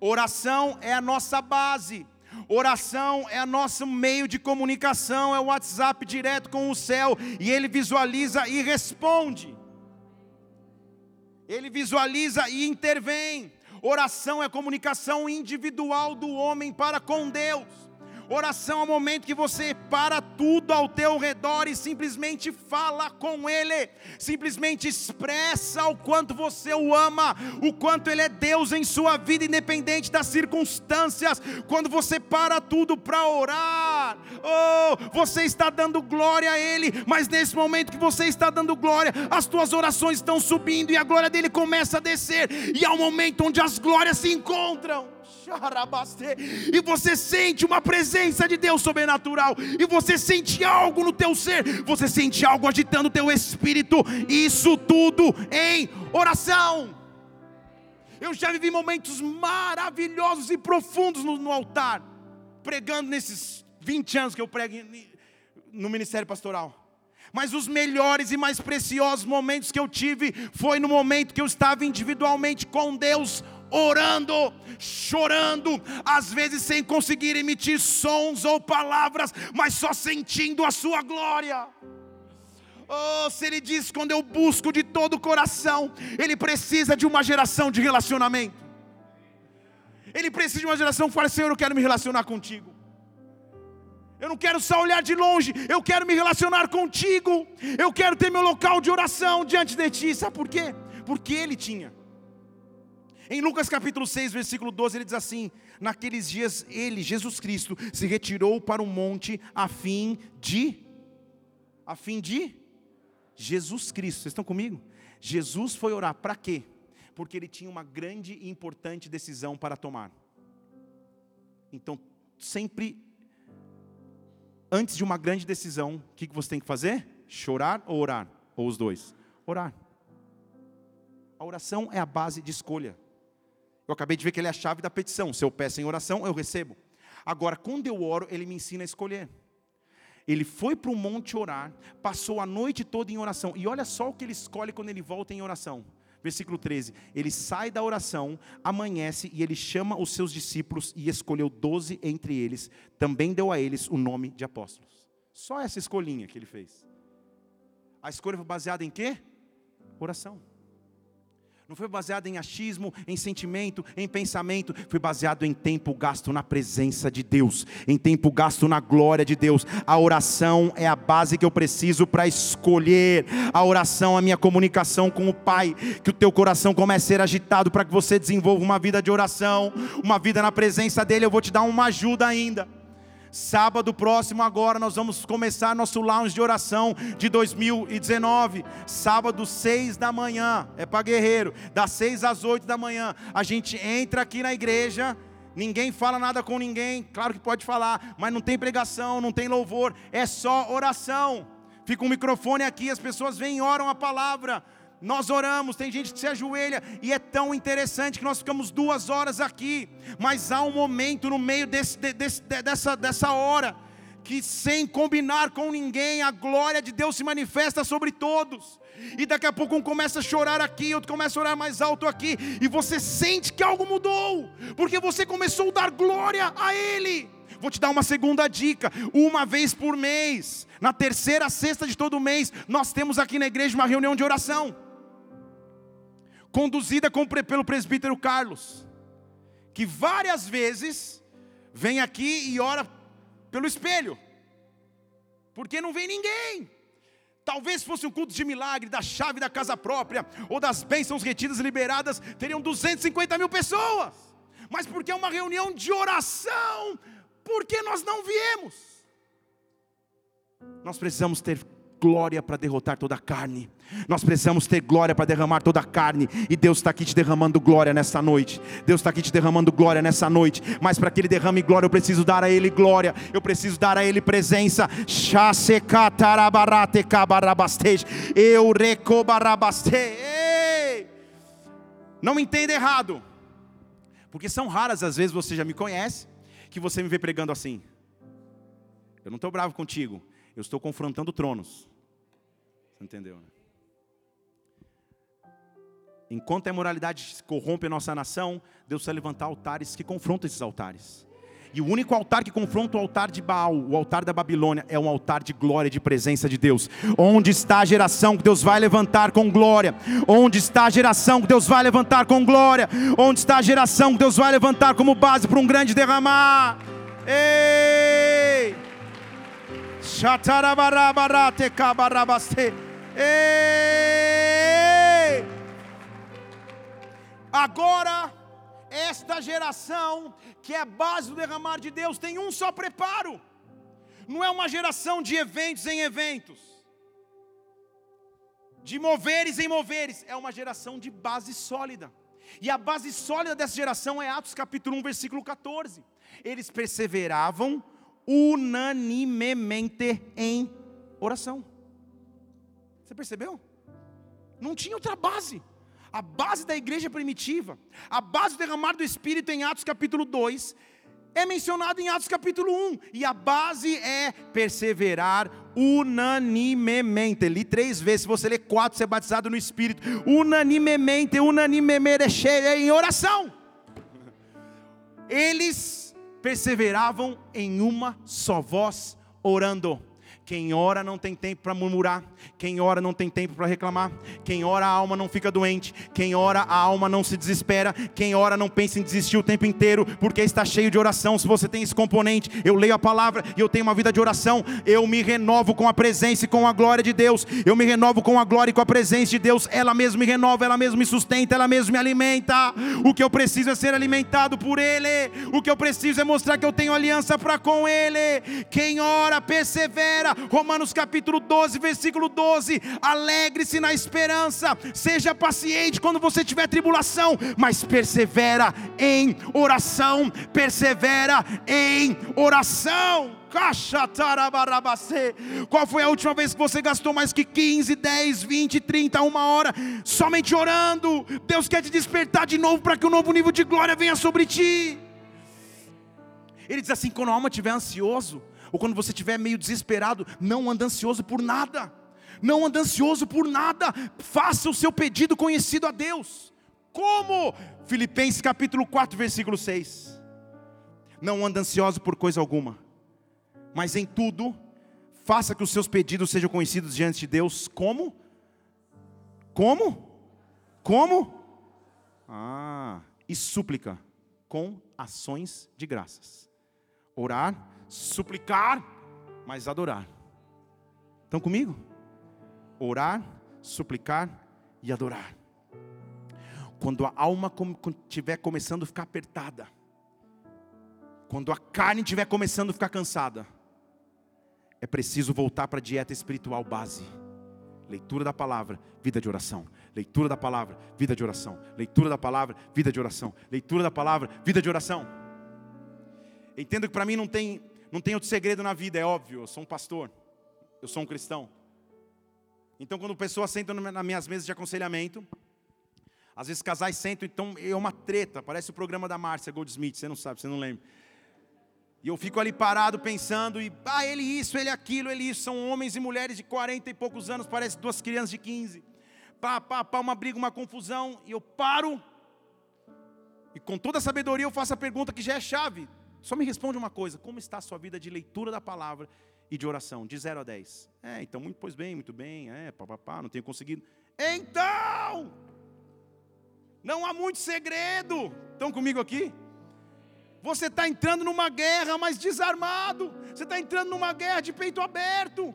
Oração é a nossa base. Oração é o nosso meio de comunicação, é o WhatsApp direto com o céu, e ele visualiza e responde. Ele visualiza e intervém. Oração é comunicação individual do homem para com Deus. Oração é o momento que você para tudo ao teu redor e simplesmente fala com Ele, simplesmente expressa o quanto você o ama, o quanto Ele é Deus em sua vida, independente das circunstâncias. Quando você para tudo para orar, oh, você está dando glória a Ele, mas nesse momento que você está dando glória, as tuas orações estão subindo e a glória dele começa a descer, e é o momento onde as glórias se encontram e você sente uma presença de Deus sobrenatural, e você sente algo no teu ser, você sente algo agitando o teu espírito, isso tudo em oração. Eu já vivi momentos maravilhosos e profundos no, no altar, pregando nesses 20 anos que eu prego no ministério pastoral. Mas os melhores e mais preciosos momentos que eu tive foi no momento que eu estava individualmente com Deus, orando, chorando, às vezes sem conseguir emitir sons ou palavras, mas só sentindo a sua glória. Oh, se ele diz quando eu busco de todo o coração, ele precisa de uma geração de relacionamento. Ele precisa de uma geração que fala: Senhor, eu quero me relacionar contigo. Eu não quero só olhar de longe, eu quero me relacionar contigo. Eu quero ter meu local de oração diante de ti. Sabe por quê? Porque ele tinha. Em Lucas capítulo 6, versículo 12, ele diz assim: Naqueles dias ele, Jesus Cristo, se retirou para o monte a fim de a fim de Jesus Cristo. Vocês estão comigo? Jesus foi orar para quê? Porque ele tinha uma grande e importante decisão para tomar. Então, sempre antes de uma grande decisão, o que você tem que fazer? Chorar ou orar? Ou os dois? Orar. A oração é a base de escolha. Eu acabei de ver que ele é a chave da petição. Se eu peço em oração, eu recebo. Agora, quando eu oro, ele me ensina a escolher. Ele foi para o monte orar, passou a noite toda em oração. E olha só o que ele escolhe quando ele volta em oração. Versículo 13: Ele sai da oração, amanhece e ele chama os seus discípulos e escolheu doze entre eles. Também deu a eles o nome de apóstolos. Só essa escolhinha que ele fez. A escolha foi baseada em quê? Oração. Não foi baseado em achismo, em sentimento, em pensamento. Foi baseado em tempo gasto na presença de Deus, em tempo gasto na glória de Deus. A oração é a base que eu preciso para escolher. A oração é a minha comunicação com o Pai. Que o teu coração comece a ser agitado para que você desenvolva uma vida de oração, uma vida na presença dEle. Eu vou te dar uma ajuda ainda. Sábado próximo, agora, nós vamos começar nosso lounge de oração de 2019. Sábado, 6 da manhã, é para guerreiro, das 6 às 8 da manhã. A gente entra aqui na igreja. Ninguém fala nada com ninguém, claro que pode falar, mas não tem pregação, não tem louvor, é só oração. Fica um microfone aqui, as pessoas vêm e oram a palavra. Nós oramos, tem gente que se ajoelha e é tão interessante que nós ficamos duas horas aqui, mas há um momento no meio desse, desse, dessa, dessa hora que, sem combinar com ninguém, a glória de Deus se manifesta sobre todos. E daqui a pouco um começa a chorar aqui, outro começa a orar mais alto aqui, e você sente que algo mudou, porque você começou a dar glória a Ele. Vou te dar uma segunda dica: uma vez por mês, na terceira sexta de todo mês, nós temos aqui na igreja uma reunião de oração conduzida pelo presbítero Carlos, que várias vezes vem aqui e ora pelo espelho, porque não vem ninguém. Talvez fosse um culto de milagre, da chave da casa própria, ou das bênçãos retidas e liberadas, teriam 250 mil pessoas. Mas porque é uma reunião de oração, porque nós não viemos. Nós precisamos ter glória para derrotar toda a carne. Nós precisamos ter glória para derramar toda a carne. E Deus está aqui te derramando glória nessa noite. Deus está aqui te derramando glória nessa noite. Mas para que Ele derrame glória, eu preciso dar a Ele glória. Eu preciso dar a Ele presença. Eu Não me entenda errado. Porque são raras as vezes, você já me conhece, que você me vê pregando assim. Eu não estou bravo contigo. Eu estou confrontando tronos. Você entendeu, né? Enquanto a imoralidade corrompe a nossa nação, Deus vai levantar altares que confrontam esses altares. E o único altar que confronta o altar de Baal, o altar da Babilônia, é um altar de glória de presença de Deus. Onde está a geração que Deus vai levantar com glória? Onde está a geração que Deus vai levantar com glória? Onde está a geração que Deus vai levantar como base para um grande derramar? Ei! Agora, esta geração, que é a base do derramar de Deus, tem um só preparo. Não é uma geração de eventos em eventos, de moveres em moveres, é uma geração de base sólida. E a base sólida dessa geração é Atos capítulo 1, versículo 14. Eles perseveravam unanimemente em oração. Você percebeu? Não tinha outra base. A base da igreja primitiva, a base do derramar do Espírito em Atos capítulo 2, é mencionada em Atos capítulo 1. E a base é perseverar unanimemente. Li três vezes, se você ler quatro, você é batizado no Espírito. Unanimemente, unanimemente, em oração. Eles perseveravam em uma só voz, orando. Quem ora não tem tempo para murmurar, quem ora não tem tempo para reclamar, quem ora a alma não fica doente, quem ora a alma não se desespera, quem ora não pensa em desistir o tempo inteiro, porque está cheio de oração. Se você tem esse componente, eu leio a palavra e eu tenho uma vida de oração, eu me renovo com a presença e com a glória de Deus, eu me renovo com a glória e com a presença de Deus, ela mesma me renova, ela mesma me sustenta, ela mesma me alimenta. O que eu preciso é ser alimentado por Ele, o que eu preciso é mostrar que eu tenho aliança para com Ele. Quem ora, persevera, Romanos capítulo 12, versículo 12: alegre-se na esperança, seja paciente quando você tiver tribulação, mas persevera em oração, persevera em oração. Qual foi a última vez que você gastou mais que 15, 10, 20, 30, uma hora somente orando? Deus quer te despertar de novo para que um novo nível de glória venha sobre ti. Ele diz assim: quando a alma estiver ansioso, ou quando você estiver meio desesperado, não anda ansioso por nada. Não anda ansioso por nada. Faça o seu pedido conhecido a Deus. Como? Filipenses capítulo 4, versículo 6. Não anda ansioso por coisa alguma, mas em tudo faça que os seus pedidos sejam conhecidos diante de Deus como? Como? Como? Ah, e súplica com ações de graças. Orar, suplicar, mas adorar. Estão comigo? Orar, suplicar e adorar. Quando a alma estiver começando a ficar apertada, quando a carne estiver começando a ficar cansada, é preciso voltar para a dieta espiritual base. Leitura da palavra, vida de oração. Leitura da palavra, vida de oração. Leitura da palavra, vida de oração. Leitura da palavra, vida de oração. Entendo que para mim não tem, não tem outro segredo na vida, é óbvio. Eu sou um pastor, eu sou um cristão. Então, quando pessoas sentam nas minhas mesas de aconselhamento, às vezes casais sentam, então é uma treta, parece o programa da Márcia Goldsmith, você não sabe, você não lembra. E eu fico ali parado pensando, e ah, ele isso, ele aquilo, ele isso, são homens e mulheres de 40 e poucos anos, parece duas crianças de 15. Pá, pá, pá, uma briga, uma confusão, e eu paro, e com toda a sabedoria eu faço a pergunta que já é chave. Só me responde uma coisa: como está a sua vida de leitura da palavra e de oração? De 0 a 10. É, então, muito, pois bem, muito bem, é, pá, pá, pá, não tenho conseguido. Então, não há muito segredo. Estão comigo aqui? Você está entrando numa guerra, mas desarmado. Você está entrando numa guerra de peito aberto.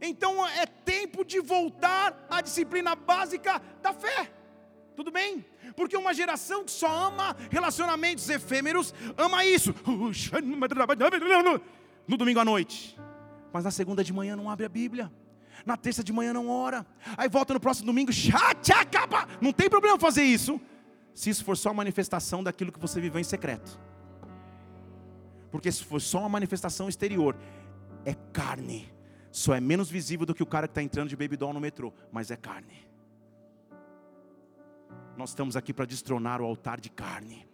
Então é tempo de voltar à disciplina básica da fé. Tudo bem? Porque uma geração que só ama relacionamentos efêmeros, ama isso. No domingo à noite. Mas na segunda de manhã não abre a Bíblia. Na terça de manhã não ora. Aí volta no próximo domingo, não tem problema fazer isso. Se isso for só manifestação daquilo que você viveu em secreto. Porque se for só uma manifestação exterior, é carne. Só é menos visível do que o cara que está entrando de baby doll no metrô, mas é carne. Nós estamos aqui para destronar o altar de carne.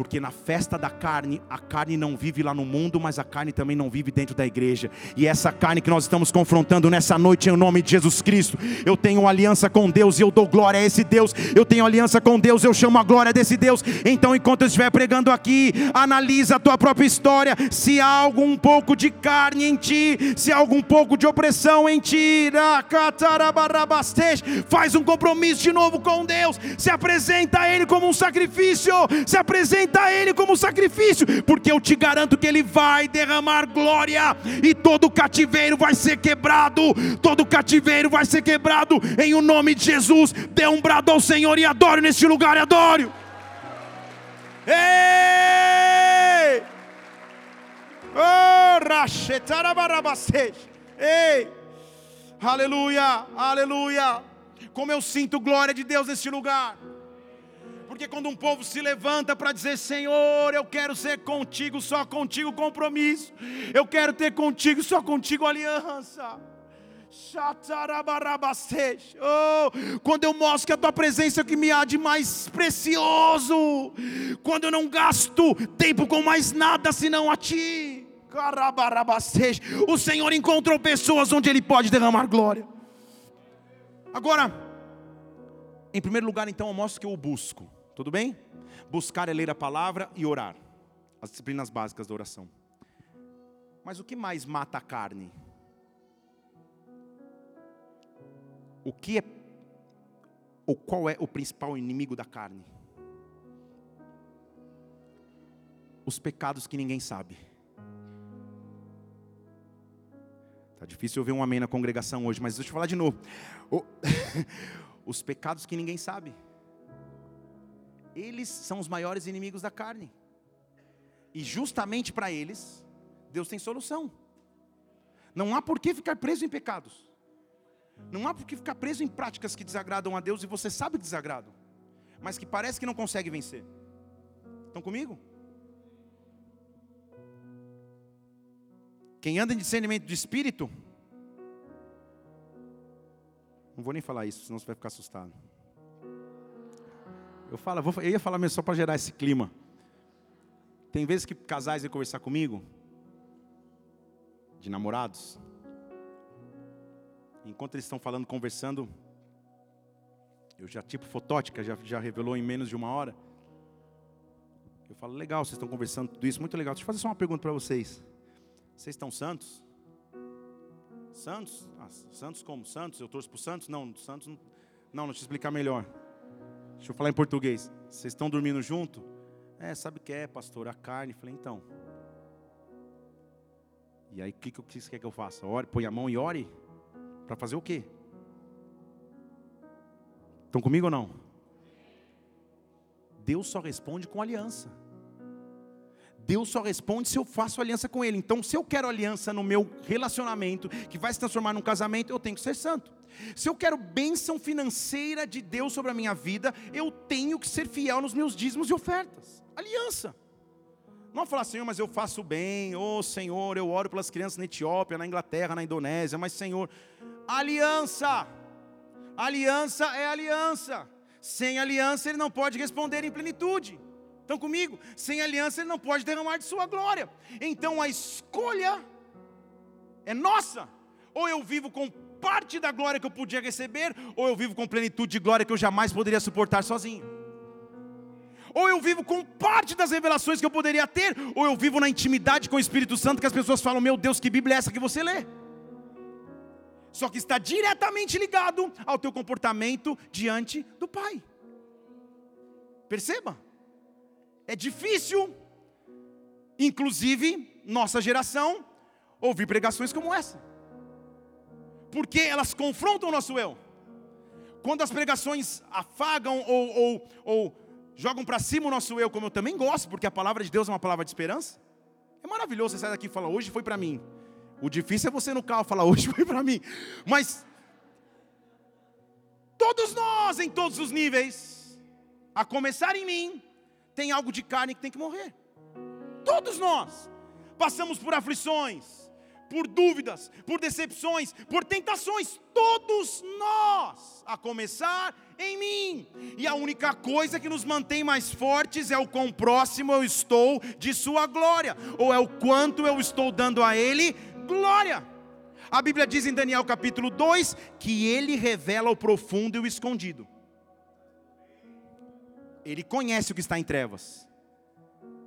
Porque na festa da carne, a carne não vive lá no mundo, mas a carne também não vive dentro da igreja. E essa carne que nós estamos confrontando nessa noite, em nome de Jesus Cristo, eu tenho aliança com Deus e eu dou glória a esse Deus. Eu tenho aliança com Deus, eu chamo a glória desse Deus. Então, enquanto eu estiver pregando aqui, analisa a tua própria história. Se há algum pouco de carne em ti, se há algum pouco de opressão em ti, faz um compromisso de novo com Deus. Se apresenta a Ele como um sacrifício. Se apresenta apresenta Ele como sacrifício, porque eu te garanto que Ele vai derramar glória, e todo cativeiro vai ser quebrado, todo cativeiro vai ser quebrado, em o nome de Jesus. Dê um brado ao Senhor e adore neste lugar, adore. Ei! Oh, Ei! Aleluia, aleluia. Como eu sinto glória de Deus neste lugar. Porque quando um povo se levanta para dizer: Senhor, eu quero ser contigo, só contigo compromisso, eu quero ter contigo, só contigo aliança. Oh, quando eu mostro que a tua presença é o que me há de mais precioso, quando eu não gasto tempo com mais nada senão a ti. O Senhor encontrou pessoas onde Ele pode derramar glória. Agora, em primeiro lugar, então, eu mostro que eu o busco. Tudo bem? Buscar é ler a palavra e orar. As disciplinas básicas da oração. Mas o que mais mata a carne? O que é ou qual é o principal inimigo da carne? Os pecados que ninguém sabe. Tá difícil eu ver um amém na congregação hoje, mas deixa eu falar de novo. Os pecados que ninguém sabe eles são os maiores inimigos da carne. E justamente para eles, Deus tem solução. Não há por que ficar preso em pecados. Não há por que ficar preso em práticas que desagradam a Deus e você sabe que desagradam, mas que parece que não consegue vencer. Estão comigo? Quem anda em discernimento de espírito, não vou nem falar isso, senão você vai ficar assustado. Eu, falo, eu ia falar mesmo só para gerar esse clima. Tem vezes que casais vêm conversar comigo, de namorados, enquanto eles estão falando, conversando, eu já, tipo fotótica, já, já revelou em menos de uma hora. Eu falo, legal, vocês estão conversando tudo isso, muito legal. Deixa eu fazer só uma pergunta para vocês. Vocês estão santos? Santos? Ah, santos como? Santos? Eu torço para Santos? Não, Santos. Não, não, deixa eu explicar melhor. Deixa eu falar em português. Vocês estão dormindo junto? É, sabe o que é, pastor? A carne. Falei, então. E aí, o que, que você quer que eu faça? Ore, põe a mão e ore? Para fazer o quê? Estão comigo ou não? Deus só responde com aliança. Deus só responde se eu faço aliança com Ele. Então, se eu quero aliança no meu relacionamento, que vai se transformar num casamento, eu tenho que ser santo. Se eu quero bênção financeira de Deus sobre a minha vida, eu tenho que ser fiel nos meus dízimos e ofertas. Aliança. Não falar, Senhor, mas eu faço bem, oh Senhor, eu oro pelas crianças na Etiópia, na Inglaterra, na Indonésia, mas Senhor, aliança. Aliança é aliança. Sem aliança ele não pode responder em plenitude. Estão comigo? Sem aliança ele não pode derramar de sua glória. Então a escolha é nossa. Ou eu vivo com parte da glória que eu podia receber, ou eu vivo com plenitude de glória que eu jamais poderia suportar sozinho. Ou eu vivo com parte das revelações que eu poderia ter, ou eu vivo na intimidade com o Espírito Santo que as pessoas falam: Meu Deus, que Bíblia é essa que você lê? Só que está diretamente ligado ao teu comportamento diante do Pai. Perceba? É difícil, inclusive nossa geração, ouvir pregações como essa, porque elas confrontam o nosso eu. Quando as pregações afagam ou, ou, ou jogam para cima o nosso eu, como eu também gosto, porque a palavra de Deus é uma palavra de esperança, é maravilhoso você sair daqui e falar: hoje foi para mim. O difícil é você no carro falar, hoje foi para mim. Mas todos nós, em todos os níveis, a começar em mim, tem algo de carne que tem que morrer. Todos nós passamos por aflições, por dúvidas, por decepções, por tentações. Todos nós, a começar em mim. E a única coisa que nos mantém mais fortes é o quão próximo eu estou de Sua glória, ou é o quanto eu estou dando a Ele glória. A Bíblia diz em Daniel capítulo 2 que ele revela o profundo e o escondido. Ele conhece o que está em trevas.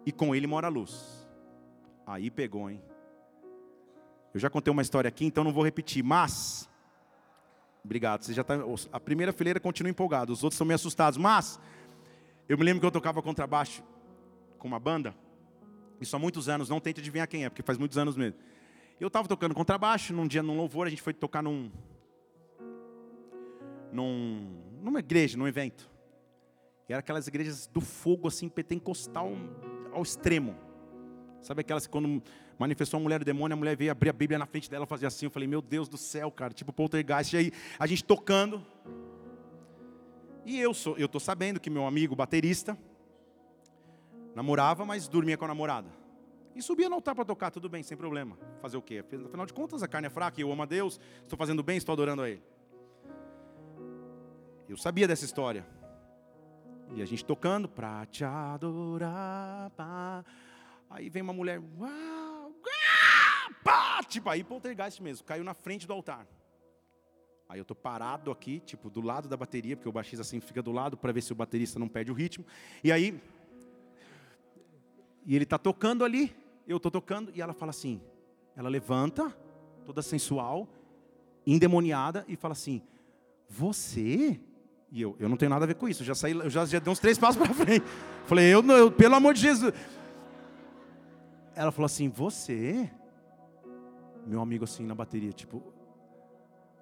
E com ele mora a luz. Aí pegou, hein? Eu já contei uma história aqui, então não vou repetir, mas Obrigado. Você já tá, a primeira fileira continua empolgada, os outros estão meio assustados, mas eu me lembro que eu tocava contrabaixo com uma banda. Isso há muitos anos, não tente adivinhar quem é, porque faz muitos anos mesmo. Eu estava tocando contrabaixo, num dia num louvor, a gente foi tocar num, num, numa igreja, num evento. E era aquelas igrejas do fogo, assim, pentecostal ao extremo. Sabe aquelas que quando manifestou uma mulher do demônio, a mulher veio abrir a Bíblia na frente dela, fazia assim. Eu falei, meu Deus do céu, cara, tipo poltergeist. E aí a gente tocando. E eu sou, eu tô sabendo que meu amigo baterista namorava, mas dormia com a namorada. E subia no altar para tocar, tudo bem, sem problema. Fazer o quê? Afinal de contas, a carne é fraca, eu amo a Deus, estou fazendo bem, estou adorando a Ele. Eu sabia dessa história. E a gente tocando, para te adorar. Aí vem uma mulher, uau, pá, tipo aí poltergeist mesmo, caiu na frente do altar. Aí eu tô parado aqui, tipo, do lado da bateria, porque o baixista assim fica do lado para ver se o baterista não perde o ritmo. E aí e ele tá tocando ali, eu estou tocando, e ela fala assim: ela levanta, toda sensual, endemoniada, e fala assim: Você? E eu, eu não tenho nada a ver com isso, eu já saí, eu já, já dei uns três passos para frente. Falei, eu, eu, pelo amor de Jesus. Ela falou assim: Você? Meu amigo assim na bateria, tipo,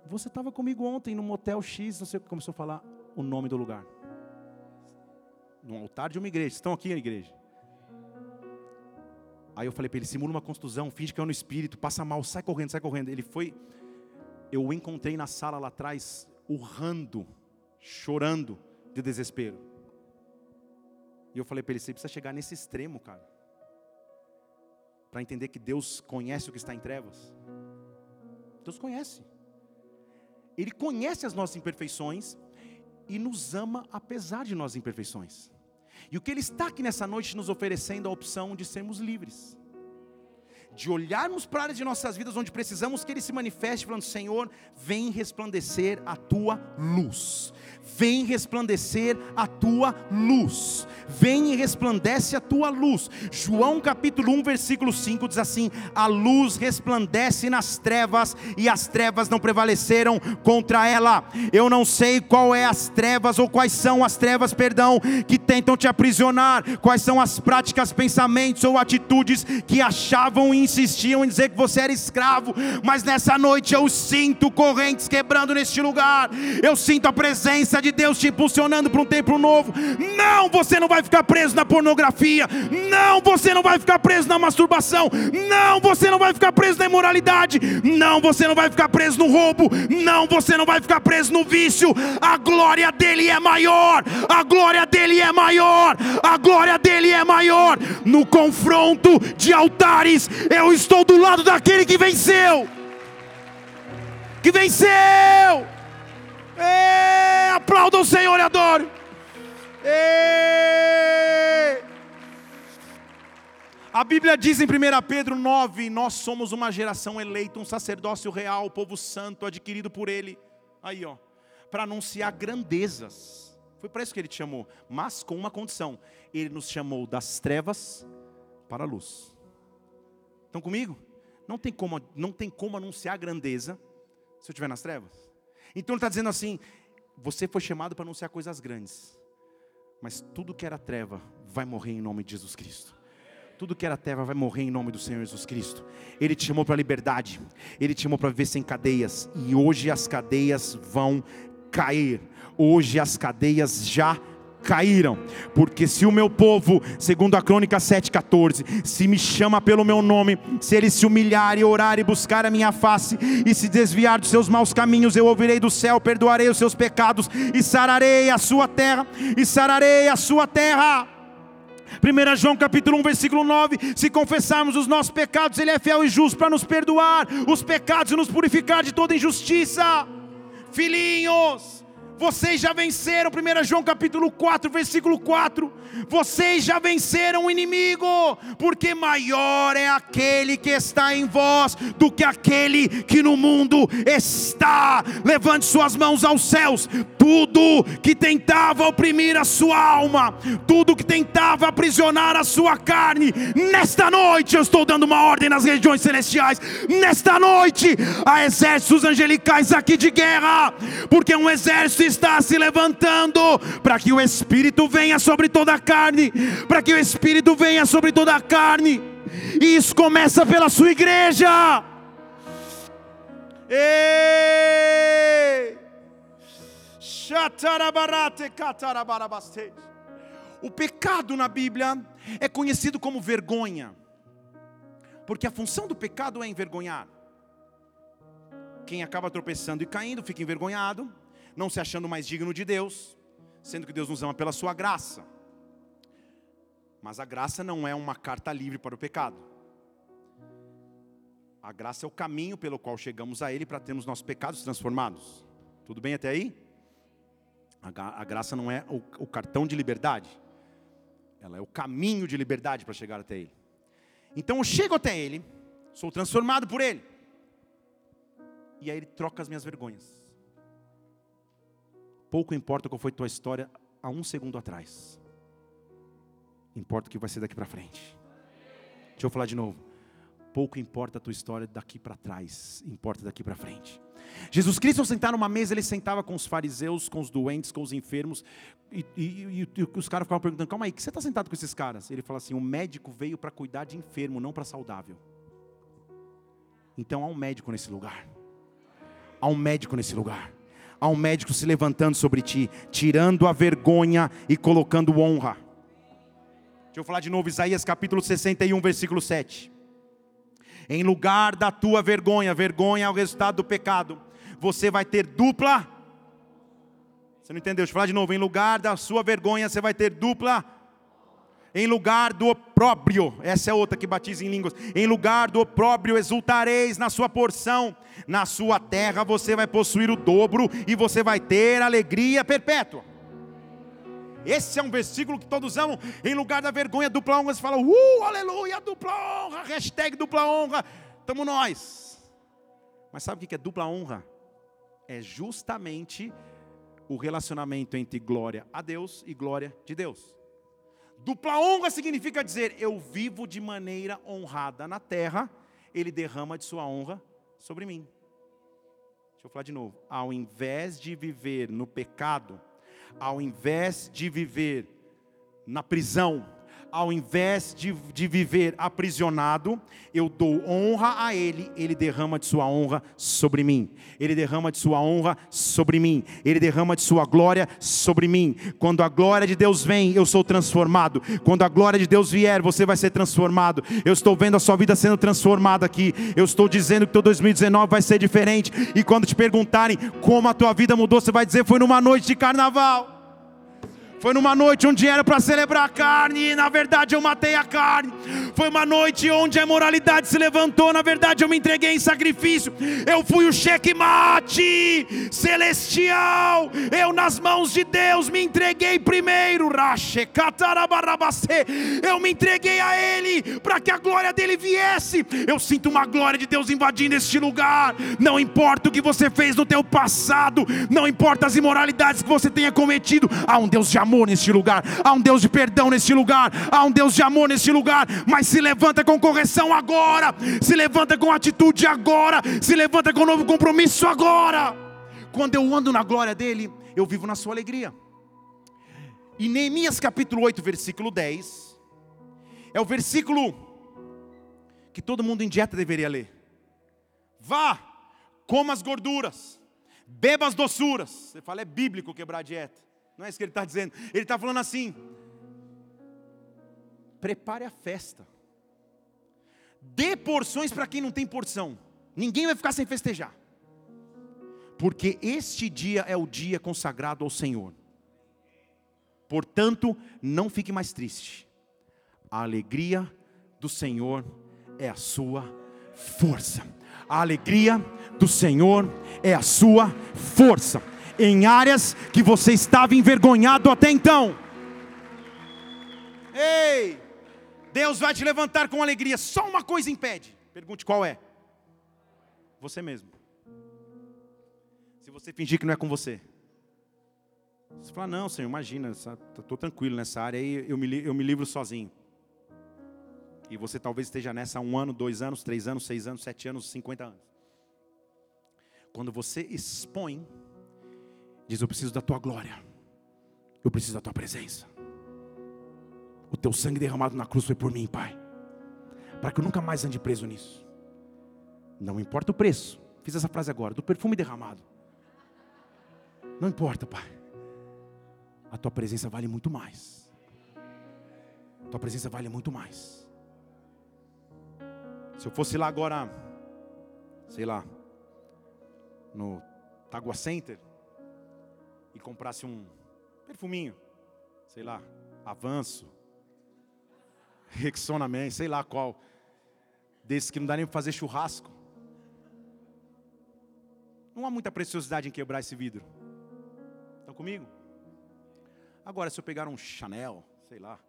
você estava comigo ontem no motel X, não sei o que, começou a falar o nome do lugar. No altar de uma igreja, estão aqui na igreja. Aí eu falei para ele: simula uma contusão, finge que é no espírito, passa mal, sai correndo, sai correndo. Ele foi. Eu o encontrei na sala lá atrás, urrando, chorando de desespero. E eu falei para ele: você precisa chegar nesse extremo, cara, para entender que Deus conhece o que está em trevas. Deus conhece. Ele conhece as nossas imperfeições e nos ama apesar de nossas imperfeições. E o que Ele está aqui nessa noite nos oferecendo a opção de sermos livres, de olharmos para áreas de nossas vidas onde precisamos que Ele se manifeste, falando: Senhor, vem resplandecer a tua luz vem resplandecer a tua luz. Vem e resplandece a tua luz. João capítulo 1, versículo 5 diz assim: A luz resplandece nas trevas e as trevas não prevaleceram contra ela. Eu não sei qual é as trevas ou quais são as trevas, perdão, que tentam te aprisionar, quais são as práticas, pensamentos ou atitudes que achavam e insistiam em dizer que você era escravo, mas nessa noite eu sinto correntes quebrando neste lugar. Eu sinto a presença de Deus te impulsionando para um tempo novo. Não, você não vai ficar preso na pornografia. Não, você não vai ficar preso na masturbação. Não, você não vai ficar preso na imoralidade. Não, você não vai ficar preso no roubo. Não, você não vai ficar preso no vício. A glória dele é maior. A glória dele é maior. A glória dele é maior. No confronto de altares, eu estou do lado daquele que venceu. Que venceu. Ei, aplauda o Senhor e adore. Ei. A Bíblia diz em 1 Pedro 9: Nós somos uma geração eleita, um sacerdócio real, povo santo, adquirido por Ele. Aí, ó, para anunciar grandezas. Foi para isso que Ele te chamou, mas com uma condição: Ele nos chamou das trevas para a luz. Estão comigo? Não tem como, não tem como anunciar grandeza se eu estiver nas trevas. Então ele está dizendo assim: você foi chamado para anunciar coisas grandes, mas tudo que era treva vai morrer em nome de Jesus Cristo. Tudo que era treva vai morrer em nome do Senhor Jesus Cristo. Ele te chamou para a liberdade, Ele te chamou para viver sem cadeias, e hoje as cadeias vão cair. Hoje as cadeias já caíram. Porque se o meu povo, segundo a crônica 7,14, se me chama pelo meu nome, se ele se humilhar e orar e buscar a minha face e se desviar dos seus maus caminhos, eu ouvirei do céu, perdoarei os seus pecados e sararei a sua terra, e sararei a sua terra. 1 João capítulo 1, versículo 9: Se confessarmos os nossos pecados, Ele é fiel e justo para nos perdoar os pecados e nos purificar de toda injustiça. Filhinhos, vocês já venceram, 1 João capítulo 4, versículo 4. Vocês já venceram o inimigo, porque maior é aquele que está em vós do que aquele que no mundo está. Levante suas mãos aos céus. Tudo que tentava oprimir a sua alma, tudo que tentava aprisionar a sua carne, nesta noite eu estou dando uma ordem nas regiões celestiais. Nesta noite há exércitos angelicais aqui de guerra, porque um exército está se levantando para que o Espírito venha sobre toda a carne, para que o Espírito venha sobre toda a carne, e isso começa pela sua igreja. Ei! O pecado na Bíblia é conhecido como vergonha, porque a função do pecado é envergonhar. Quem acaba tropeçando e caindo fica envergonhado, não se achando mais digno de Deus, sendo que Deus nos ama pela sua graça. Mas a graça não é uma carta livre para o pecado. A graça é o caminho pelo qual chegamos a Ele para termos nossos pecados transformados. Tudo bem até aí? A, graça não é o, cartão de liberdade, ela é o caminho de liberdade para chegar até Ele. Então eu chego até Ele, sou transformado por Ele, e aí Ele troca as minhas vergonhas. Pouco importa qual foi tua história há um segundo atrás. Importa o que vai ser daqui para frente. Deixa eu falar de novo. Pouco importa a tua história daqui para trás, importa daqui para frente. Jesus Cristo, ao sentar numa mesa, ele sentava com os fariseus, com os doentes, com os enfermos, e, e, e, e os caras ficavam perguntando: calma aí, que você está sentado com esses caras? Ele fala assim: o médico veio para cuidar de enfermo, não para saudável. Então há um médico nesse lugar. Há um médico nesse lugar há um médico se levantando sobre ti, tirando a vergonha e colocando honra. Deixa eu falar de novo, Isaías capítulo 61, versículo 7. Em lugar da tua vergonha, vergonha é o resultado do pecado, você vai ter dupla. Você não entendeu? Deixa eu falar de novo. Em lugar da sua vergonha, você vai ter dupla em lugar do opróbrio, essa é outra que batiza em línguas, em lugar do opróbrio exultareis na sua porção, na sua terra você vai possuir o dobro e você vai ter alegria perpétua. Esse é um versículo que todos amam. Em lugar da vergonha, dupla honra, você fala, uh, aleluia, dupla honra, hashtag dupla honra. Estamos nós. Mas sabe o que é dupla honra? É justamente o relacionamento entre glória a Deus e glória de Deus. Dupla honra significa dizer, eu vivo de maneira honrada na terra, ele derrama de sua honra sobre mim. Deixa eu falar de novo. Ao invés de viver no pecado, ao invés de viver na prisão, ao invés de, de viver aprisionado, eu dou honra a Ele, Ele derrama de Sua honra sobre mim, Ele derrama de Sua honra sobre mim, Ele derrama de Sua glória sobre mim. Quando a glória de Deus vem, eu sou transformado. Quando a glória de Deus vier, você vai ser transformado. Eu estou vendo a sua vida sendo transformada aqui. Eu estou dizendo que todo 2019 vai ser diferente. E quando te perguntarem como a tua vida mudou, você vai dizer: foi numa noite de carnaval. Foi numa noite onde era para celebrar a carne e na verdade eu matei a carne. Foi uma noite onde a moralidade se levantou, na verdade eu me entreguei em sacrifício. Eu fui o cheque-mate celestial. Eu nas mãos de Deus me entreguei primeiro. Eu me entreguei a Ele para que a glória dele viesse. Eu sinto uma glória de Deus invadindo este lugar. Não importa o que você fez no teu passado, não importa as imoralidades que você tenha cometido, há um Deus de amor amor neste lugar, há um Deus de perdão neste lugar, há um Deus de amor neste lugar, mas se levanta com correção agora, se levanta com atitude agora, se levanta com novo compromisso agora. Quando eu ando na glória dele, eu vivo na sua alegria. E Neemias capítulo 8, versículo 10, é o versículo que todo mundo em dieta deveria ler. Vá, coma as gorduras, beba as doçuras. Você fala, é bíblico quebrar a dieta. Não é isso que ele está dizendo. Ele está falando assim: prepare a festa. Dê porções para quem não tem porção. Ninguém vai ficar sem festejar. Porque este dia é o dia consagrado ao Senhor. Portanto, não fique mais triste. A alegria do Senhor é a sua força. A alegria do Senhor é a sua força em áreas que você estava envergonhado até então. Ei, Deus vai te levantar com alegria. Só uma coisa impede. Pergunte qual é? Você mesmo. Se você fingir que não é com você. Você fala, não, Senhor, imagina, estou tranquilo nessa área aí, eu me, eu me livro sozinho. E você talvez esteja nessa há um ano, dois anos, três anos, seis anos, sete anos, cinquenta anos. Quando você expõe Diz: Eu preciso da tua glória. Eu preciso da tua presença. O teu sangue derramado na cruz foi por mim, Pai. Para que eu nunca mais ande preso nisso. Não importa o preço. Fiz essa frase agora, do perfume derramado. Não importa, Pai. A tua presença vale muito mais. A tua presença vale muito mais. Se eu fosse lá agora, sei lá, no Tagua Center, comprasse um perfuminho, sei lá, avanço, Rexona Man, sei lá qual, desses que não dá nem para fazer churrasco. Não há muita preciosidade em quebrar esse vidro. Estão comigo? Agora, se eu pegar um Chanel, sei lá,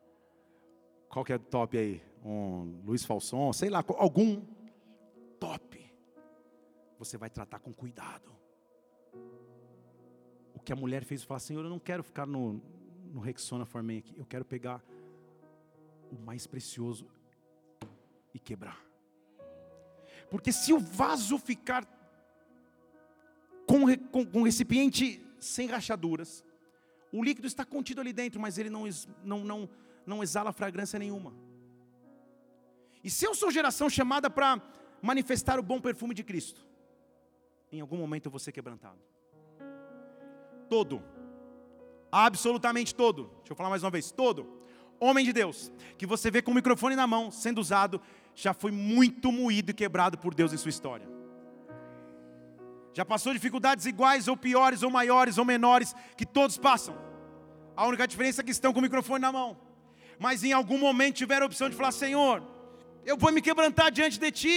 qual que é o top aí? Um Luiz Falson, sei lá, algum top. Você vai tratar com cuidado que a mulher fez, falar, Senhor, eu não quero ficar no, no Rexona Formen aqui, eu quero pegar o mais precioso e quebrar. Porque se o vaso ficar com, com, com recipiente sem rachaduras, o líquido está contido ali dentro, mas ele não, não, não, não exala fragrância nenhuma. E se eu sou geração chamada para manifestar o bom perfume de Cristo, em algum momento eu vou ser quebrantado todo, absolutamente todo, deixa eu falar mais uma vez, todo, homem de Deus, que você vê com o microfone na mão sendo usado, já foi muito moído e quebrado por Deus em sua história. Já passou dificuldades iguais ou piores ou maiores ou menores que todos passam. A única diferença é que estão com o microfone na mão. Mas em algum momento tiveram a opção de falar: Senhor, eu vou me quebrantar diante de Ti.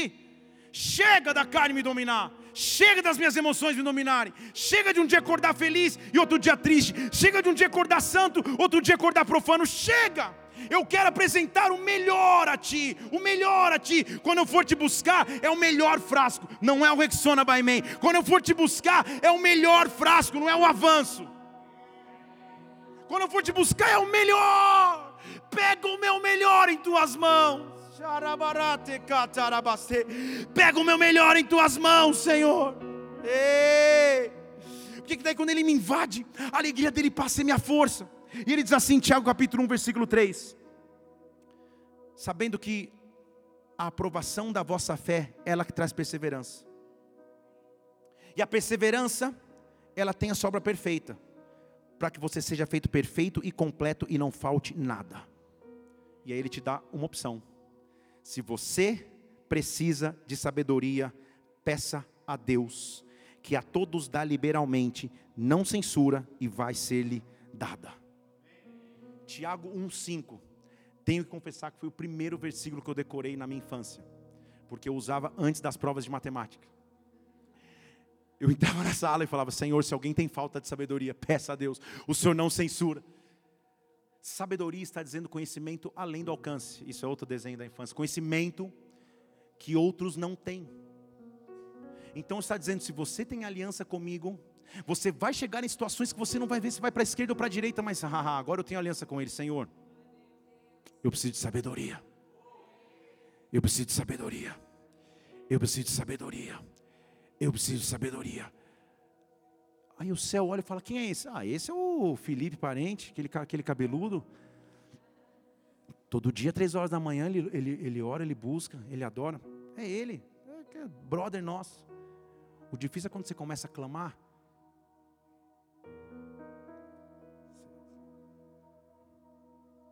Chega da carne me dominar. Chega das minhas emoções me dominarem. Chega de um dia acordar feliz e outro dia triste. Chega de um dia acordar santo, outro dia acordar profano. Chega! Eu quero apresentar o melhor a ti, o melhor a ti. Quando eu for te buscar, é o melhor frasco, não é o Rexona by Man. Quando eu for te buscar, é o melhor frasco, não é o avanço. Quando eu for te buscar, é o melhor. Pega o meu melhor em tuas mãos. Pega o meu melhor em tuas mãos, Senhor. Ei. Porque daí quando ele me invade, a alegria dele passa ser minha força. E ele diz assim, Tiago capítulo 1, versículo 3: Sabendo que a aprovação da vossa fé, ela que traz perseverança. E a perseverança, ela tem a sobra perfeita, para que você seja feito perfeito e completo e não falte nada. E aí ele te dá uma opção. Se você precisa de sabedoria, peça a Deus, que a todos dá liberalmente, não censura e vai ser-lhe dada. Tiago 1,5. Tenho que confessar que foi o primeiro versículo que eu decorei na minha infância, porque eu usava antes das provas de matemática. Eu entrava na sala e falava: Senhor, se alguém tem falta de sabedoria, peça a Deus, o Senhor não censura. Sabedoria está dizendo conhecimento além do alcance, isso é outro desenho da infância, conhecimento que outros não têm. Então está dizendo: se você tem aliança comigo, você vai chegar em situações que você não vai ver se vai para a esquerda ou para a direita, mas haha, agora eu tenho aliança com Ele, Senhor. Eu preciso de sabedoria. Eu preciso de sabedoria. Eu preciso de sabedoria. Eu preciso de sabedoria. Aí o céu olha e fala: Quem é esse? Ah, esse é o Felipe Parente, aquele, aquele cabeludo. Todo dia, três horas da manhã, ele, ele, ele ora, ele busca, ele adora. É ele, é, é brother nosso. O difícil é quando você começa a clamar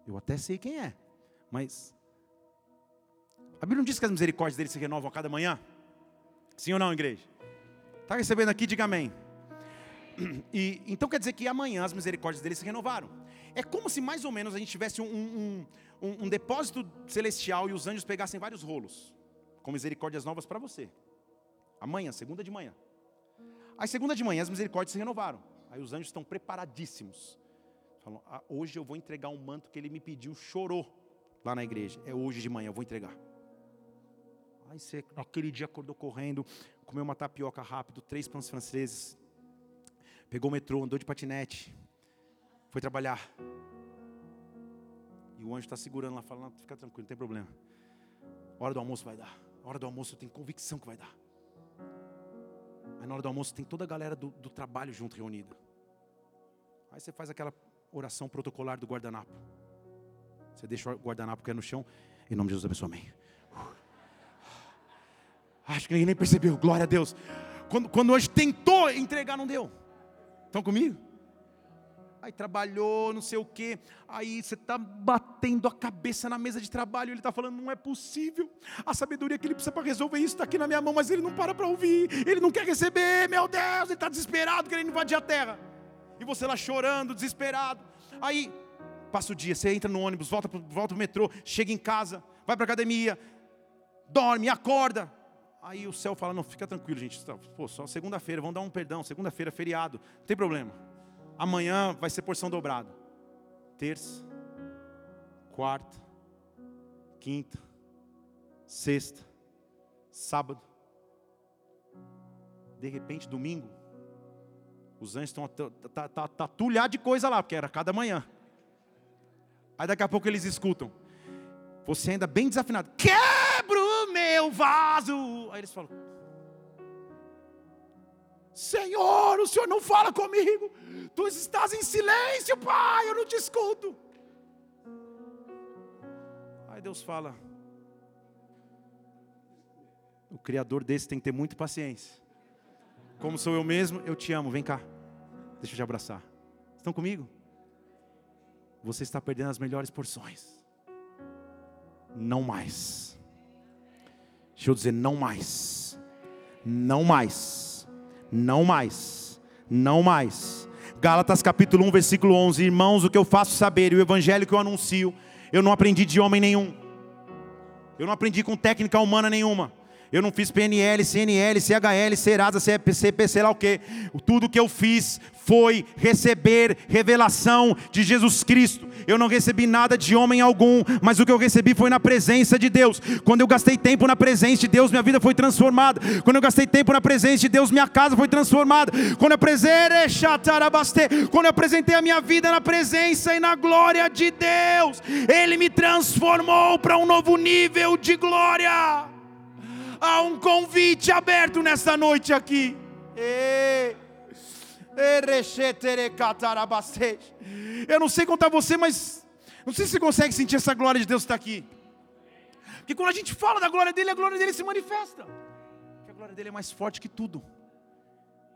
Eu até sei quem é, mas a Bíblia não diz que as misericórdias dele se renovam a cada manhã? Sim ou não, igreja? Está recebendo aqui, diga amém. E, então quer dizer que amanhã as misericórdias dele se renovaram. É como se mais ou menos a gente tivesse um, um, um, um depósito celestial e os anjos pegassem vários rolos, com misericórdias novas para você. Amanhã, segunda de manhã. Aí segunda de manhã as misericórdias se renovaram. Aí os anjos estão preparadíssimos Falam, ah, hoje eu vou entregar um manto que ele me pediu, chorou lá na igreja. É hoje de manhã, eu vou entregar. Aí você, aquele dia acordou correndo, comeu uma tapioca rápido, três pães franceses, pegou o metrô, andou de patinete, foi trabalhar. E o anjo está segurando lá, falando, fica tranquilo, não tem problema. Hora do almoço vai dar. Hora do almoço eu tenho convicção que vai dar. Aí na hora do almoço tem toda a galera do, do trabalho junto reunida. Aí você faz aquela oração protocolar do guardanapo. Você deixa o guardanapo cair no chão, em nome de Jesus abençoe, amém. Acho que ninguém nem percebeu, glória a Deus. Quando, quando hoje tentou entregar, não deu. Estão comigo? Aí trabalhou, não sei o que. Aí você está batendo a cabeça na mesa de trabalho. Ele está falando: não é possível. A sabedoria que ele precisa para resolver isso está aqui na minha mão, mas ele não para para ouvir. Ele não quer receber. Meu Deus, ele está desesperado, querendo invadir a terra e você lá chorando, desesperado. Aí passa o dia, você entra no ônibus, volta para volta o metrô, chega em casa, vai para a academia, dorme, acorda. Aí o céu fala: Não, fica tranquilo, gente. Pô, só segunda-feira, vamos dar um perdão. Segunda-feira, feriado, não tem problema. Amanhã vai ser porção dobrada. Terça, quarta, quinta, sexta, sábado. De repente, domingo, os anjos estão tá, tá, tá, tá de coisa lá, porque era cada manhã. Aí daqui a pouco eles escutam. Você ainda bem desafinado. Quebra o meu vaso. Aí eles falam: Senhor, o Senhor não fala comigo. Tu estás em silêncio, Pai, eu não te escuto. Aí Deus fala: O Criador desse tem que ter muita paciência. Como sou eu mesmo, eu te amo, vem cá. Deixa eu te abraçar. Estão comigo? Você está perdendo as melhores porções. Não mais. Deixa eu dizer, não mais. Não mais. Não mais. Não mais. Gálatas capítulo 1, versículo 11. Irmãos, o que eu faço saber e o evangelho que eu anuncio, eu não aprendi de homem nenhum. Eu não aprendi com técnica humana nenhuma Eu não fiz PNL, CNL, CHL, Serasa, CP, sei lá o quê. Tudo que eu fiz foi receber revelação de Jesus Cristo. Eu não recebi nada de homem algum, mas o que eu recebi foi na presença de Deus. Quando eu gastei tempo na presença de Deus, minha vida foi transformada. Quando eu gastei tempo na presença de Deus, minha casa foi transformada. Quando eu quando eu apresentei a minha vida na presença e na glória de Deus, Ele me transformou para um novo nível de glória há um convite aberto nesta noite aqui. Eu não sei contar você, mas não sei se você consegue sentir essa glória de Deus estar aqui. Porque quando a gente fala da glória dele, a glória dele se manifesta. Porque a glória dele é mais forte que tudo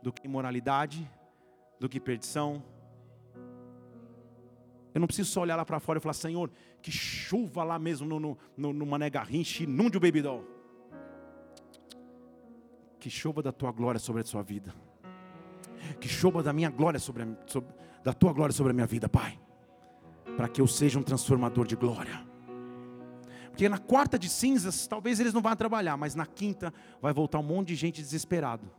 do que imoralidade, do que perdição. Eu não preciso só olhar lá para fora e falar, Senhor, que chuva lá mesmo no, no, no, no Mané Garrincha, inunde o Baby que chova da tua glória sobre a sua vida. Que chova da minha glória sobre, sobre da tua glória sobre a minha vida, Pai. Para que eu seja um transformador de glória. Porque na quarta de cinzas, talvez eles não vão trabalhar, mas na quinta vai voltar um monte de gente desesperado.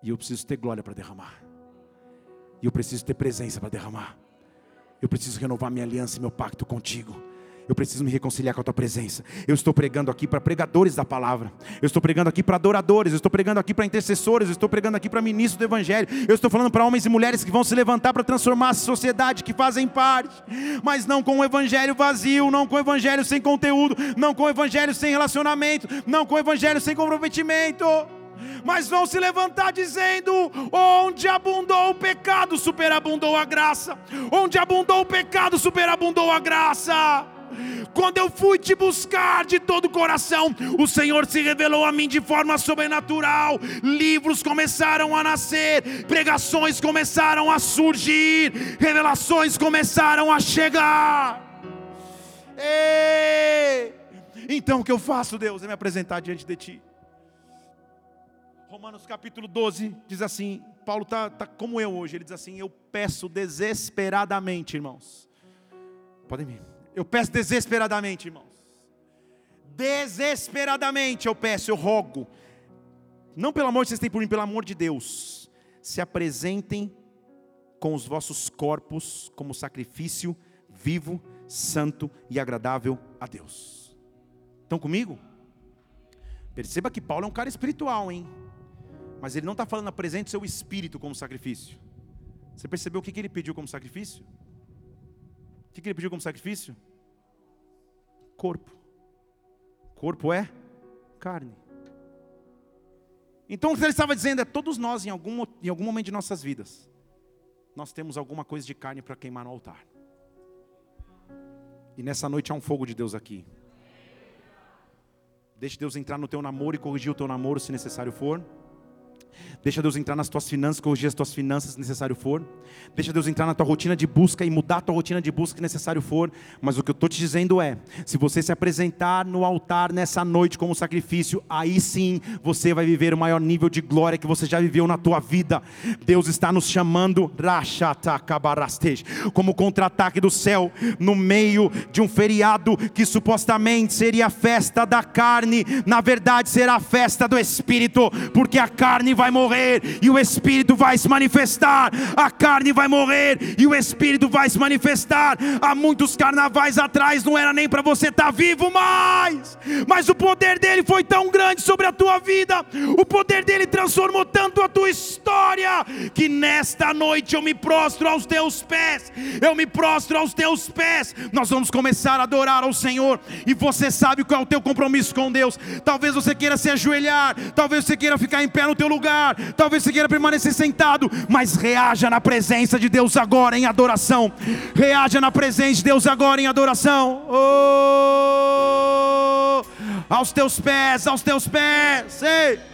E eu preciso ter glória para derramar. E eu preciso ter presença para derramar. Eu preciso renovar minha aliança e meu pacto contigo. Eu preciso me reconciliar com a tua presença. Eu estou pregando aqui para pregadores da palavra. Eu estou pregando aqui para adoradores. Eu estou pregando aqui para intercessores. Eu estou pregando aqui para ministros do evangelho. Eu estou falando para homens e mulheres que vão se levantar para transformar a sociedade que fazem parte, mas não com o evangelho vazio, não com o evangelho sem conteúdo, não com o evangelho sem relacionamento, não com o evangelho sem comprometimento mas vão se levantar dizendo: onde abundou o pecado, superabundou a graça, onde abundou o pecado, superabundou a graça. Quando eu fui te buscar de todo o coração, o Senhor se revelou a mim de forma sobrenatural. Livros começaram a nascer, pregações começaram a surgir, revelações começaram a chegar. Então o que eu faço, Deus, é me apresentar diante de Ti. Romanos capítulo 12 diz assim: Paulo está tá como eu hoje, ele diz assim: Eu peço desesperadamente, irmãos. Podem vir. Eu peço desesperadamente, irmãos. Desesperadamente eu peço, eu rogo. Não pelo amor que vocês têm por mim, pelo amor de Deus. Se apresentem com os vossos corpos como sacrifício vivo, santo e agradável a Deus. Estão comigo? Perceba que Paulo é um cara espiritual, hein? Mas ele não está falando apresente seu espírito como sacrifício. Você percebeu o que, que ele pediu como sacrifício? O que, ele pediu como sacrifício? Corpo. Corpo é carne. Então o que ele estava dizendo é: todos nós, em algum, em algum momento de nossas vidas, nós temos alguma coisa de carne para queimar no altar. E nessa noite há um fogo de Deus aqui. Deixe Deus entrar no teu namoro e corrigir o teu namoro se necessário for. Deixa Deus entrar nas tuas finanças, corrigir as tuas finanças se necessário for. Deixa Deus entrar na tua rotina de busca e mudar a tua rotina de busca se necessário for. Mas o que eu estou te dizendo é: se você se apresentar no altar nessa noite como sacrifício, aí sim você vai viver o maior nível de glória que você já viveu na tua vida. Deus está nos chamando como contra-ataque do céu no meio de um feriado que supostamente seria a festa da carne, na verdade será a festa do espírito, porque a carne vai morrer morrer e o Espírito vai se manifestar. A carne vai morrer e o Espírito vai se manifestar. Há muitos carnavais atrás não era nem para você estar tá vivo mais, mas o poder dele foi tão grande sobre a tua vida, o poder dele transformou tanto a tua história, que nesta noite eu me prostro aos teus pés, eu me prostro aos teus pés. Nós vamos começar a adorar ao Senhor, e você sabe qual é o teu compromisso com Deus. Talvez você queira se ajoelhar, talvez você queira ficar em pé no teu lugar, talvez você queira permanecer sentado, mas reaja na presença de Deus agora em adoração. Reaja na presença de Deus agora em adoração. Oh, aos teus pés, aos teus pés. Ei.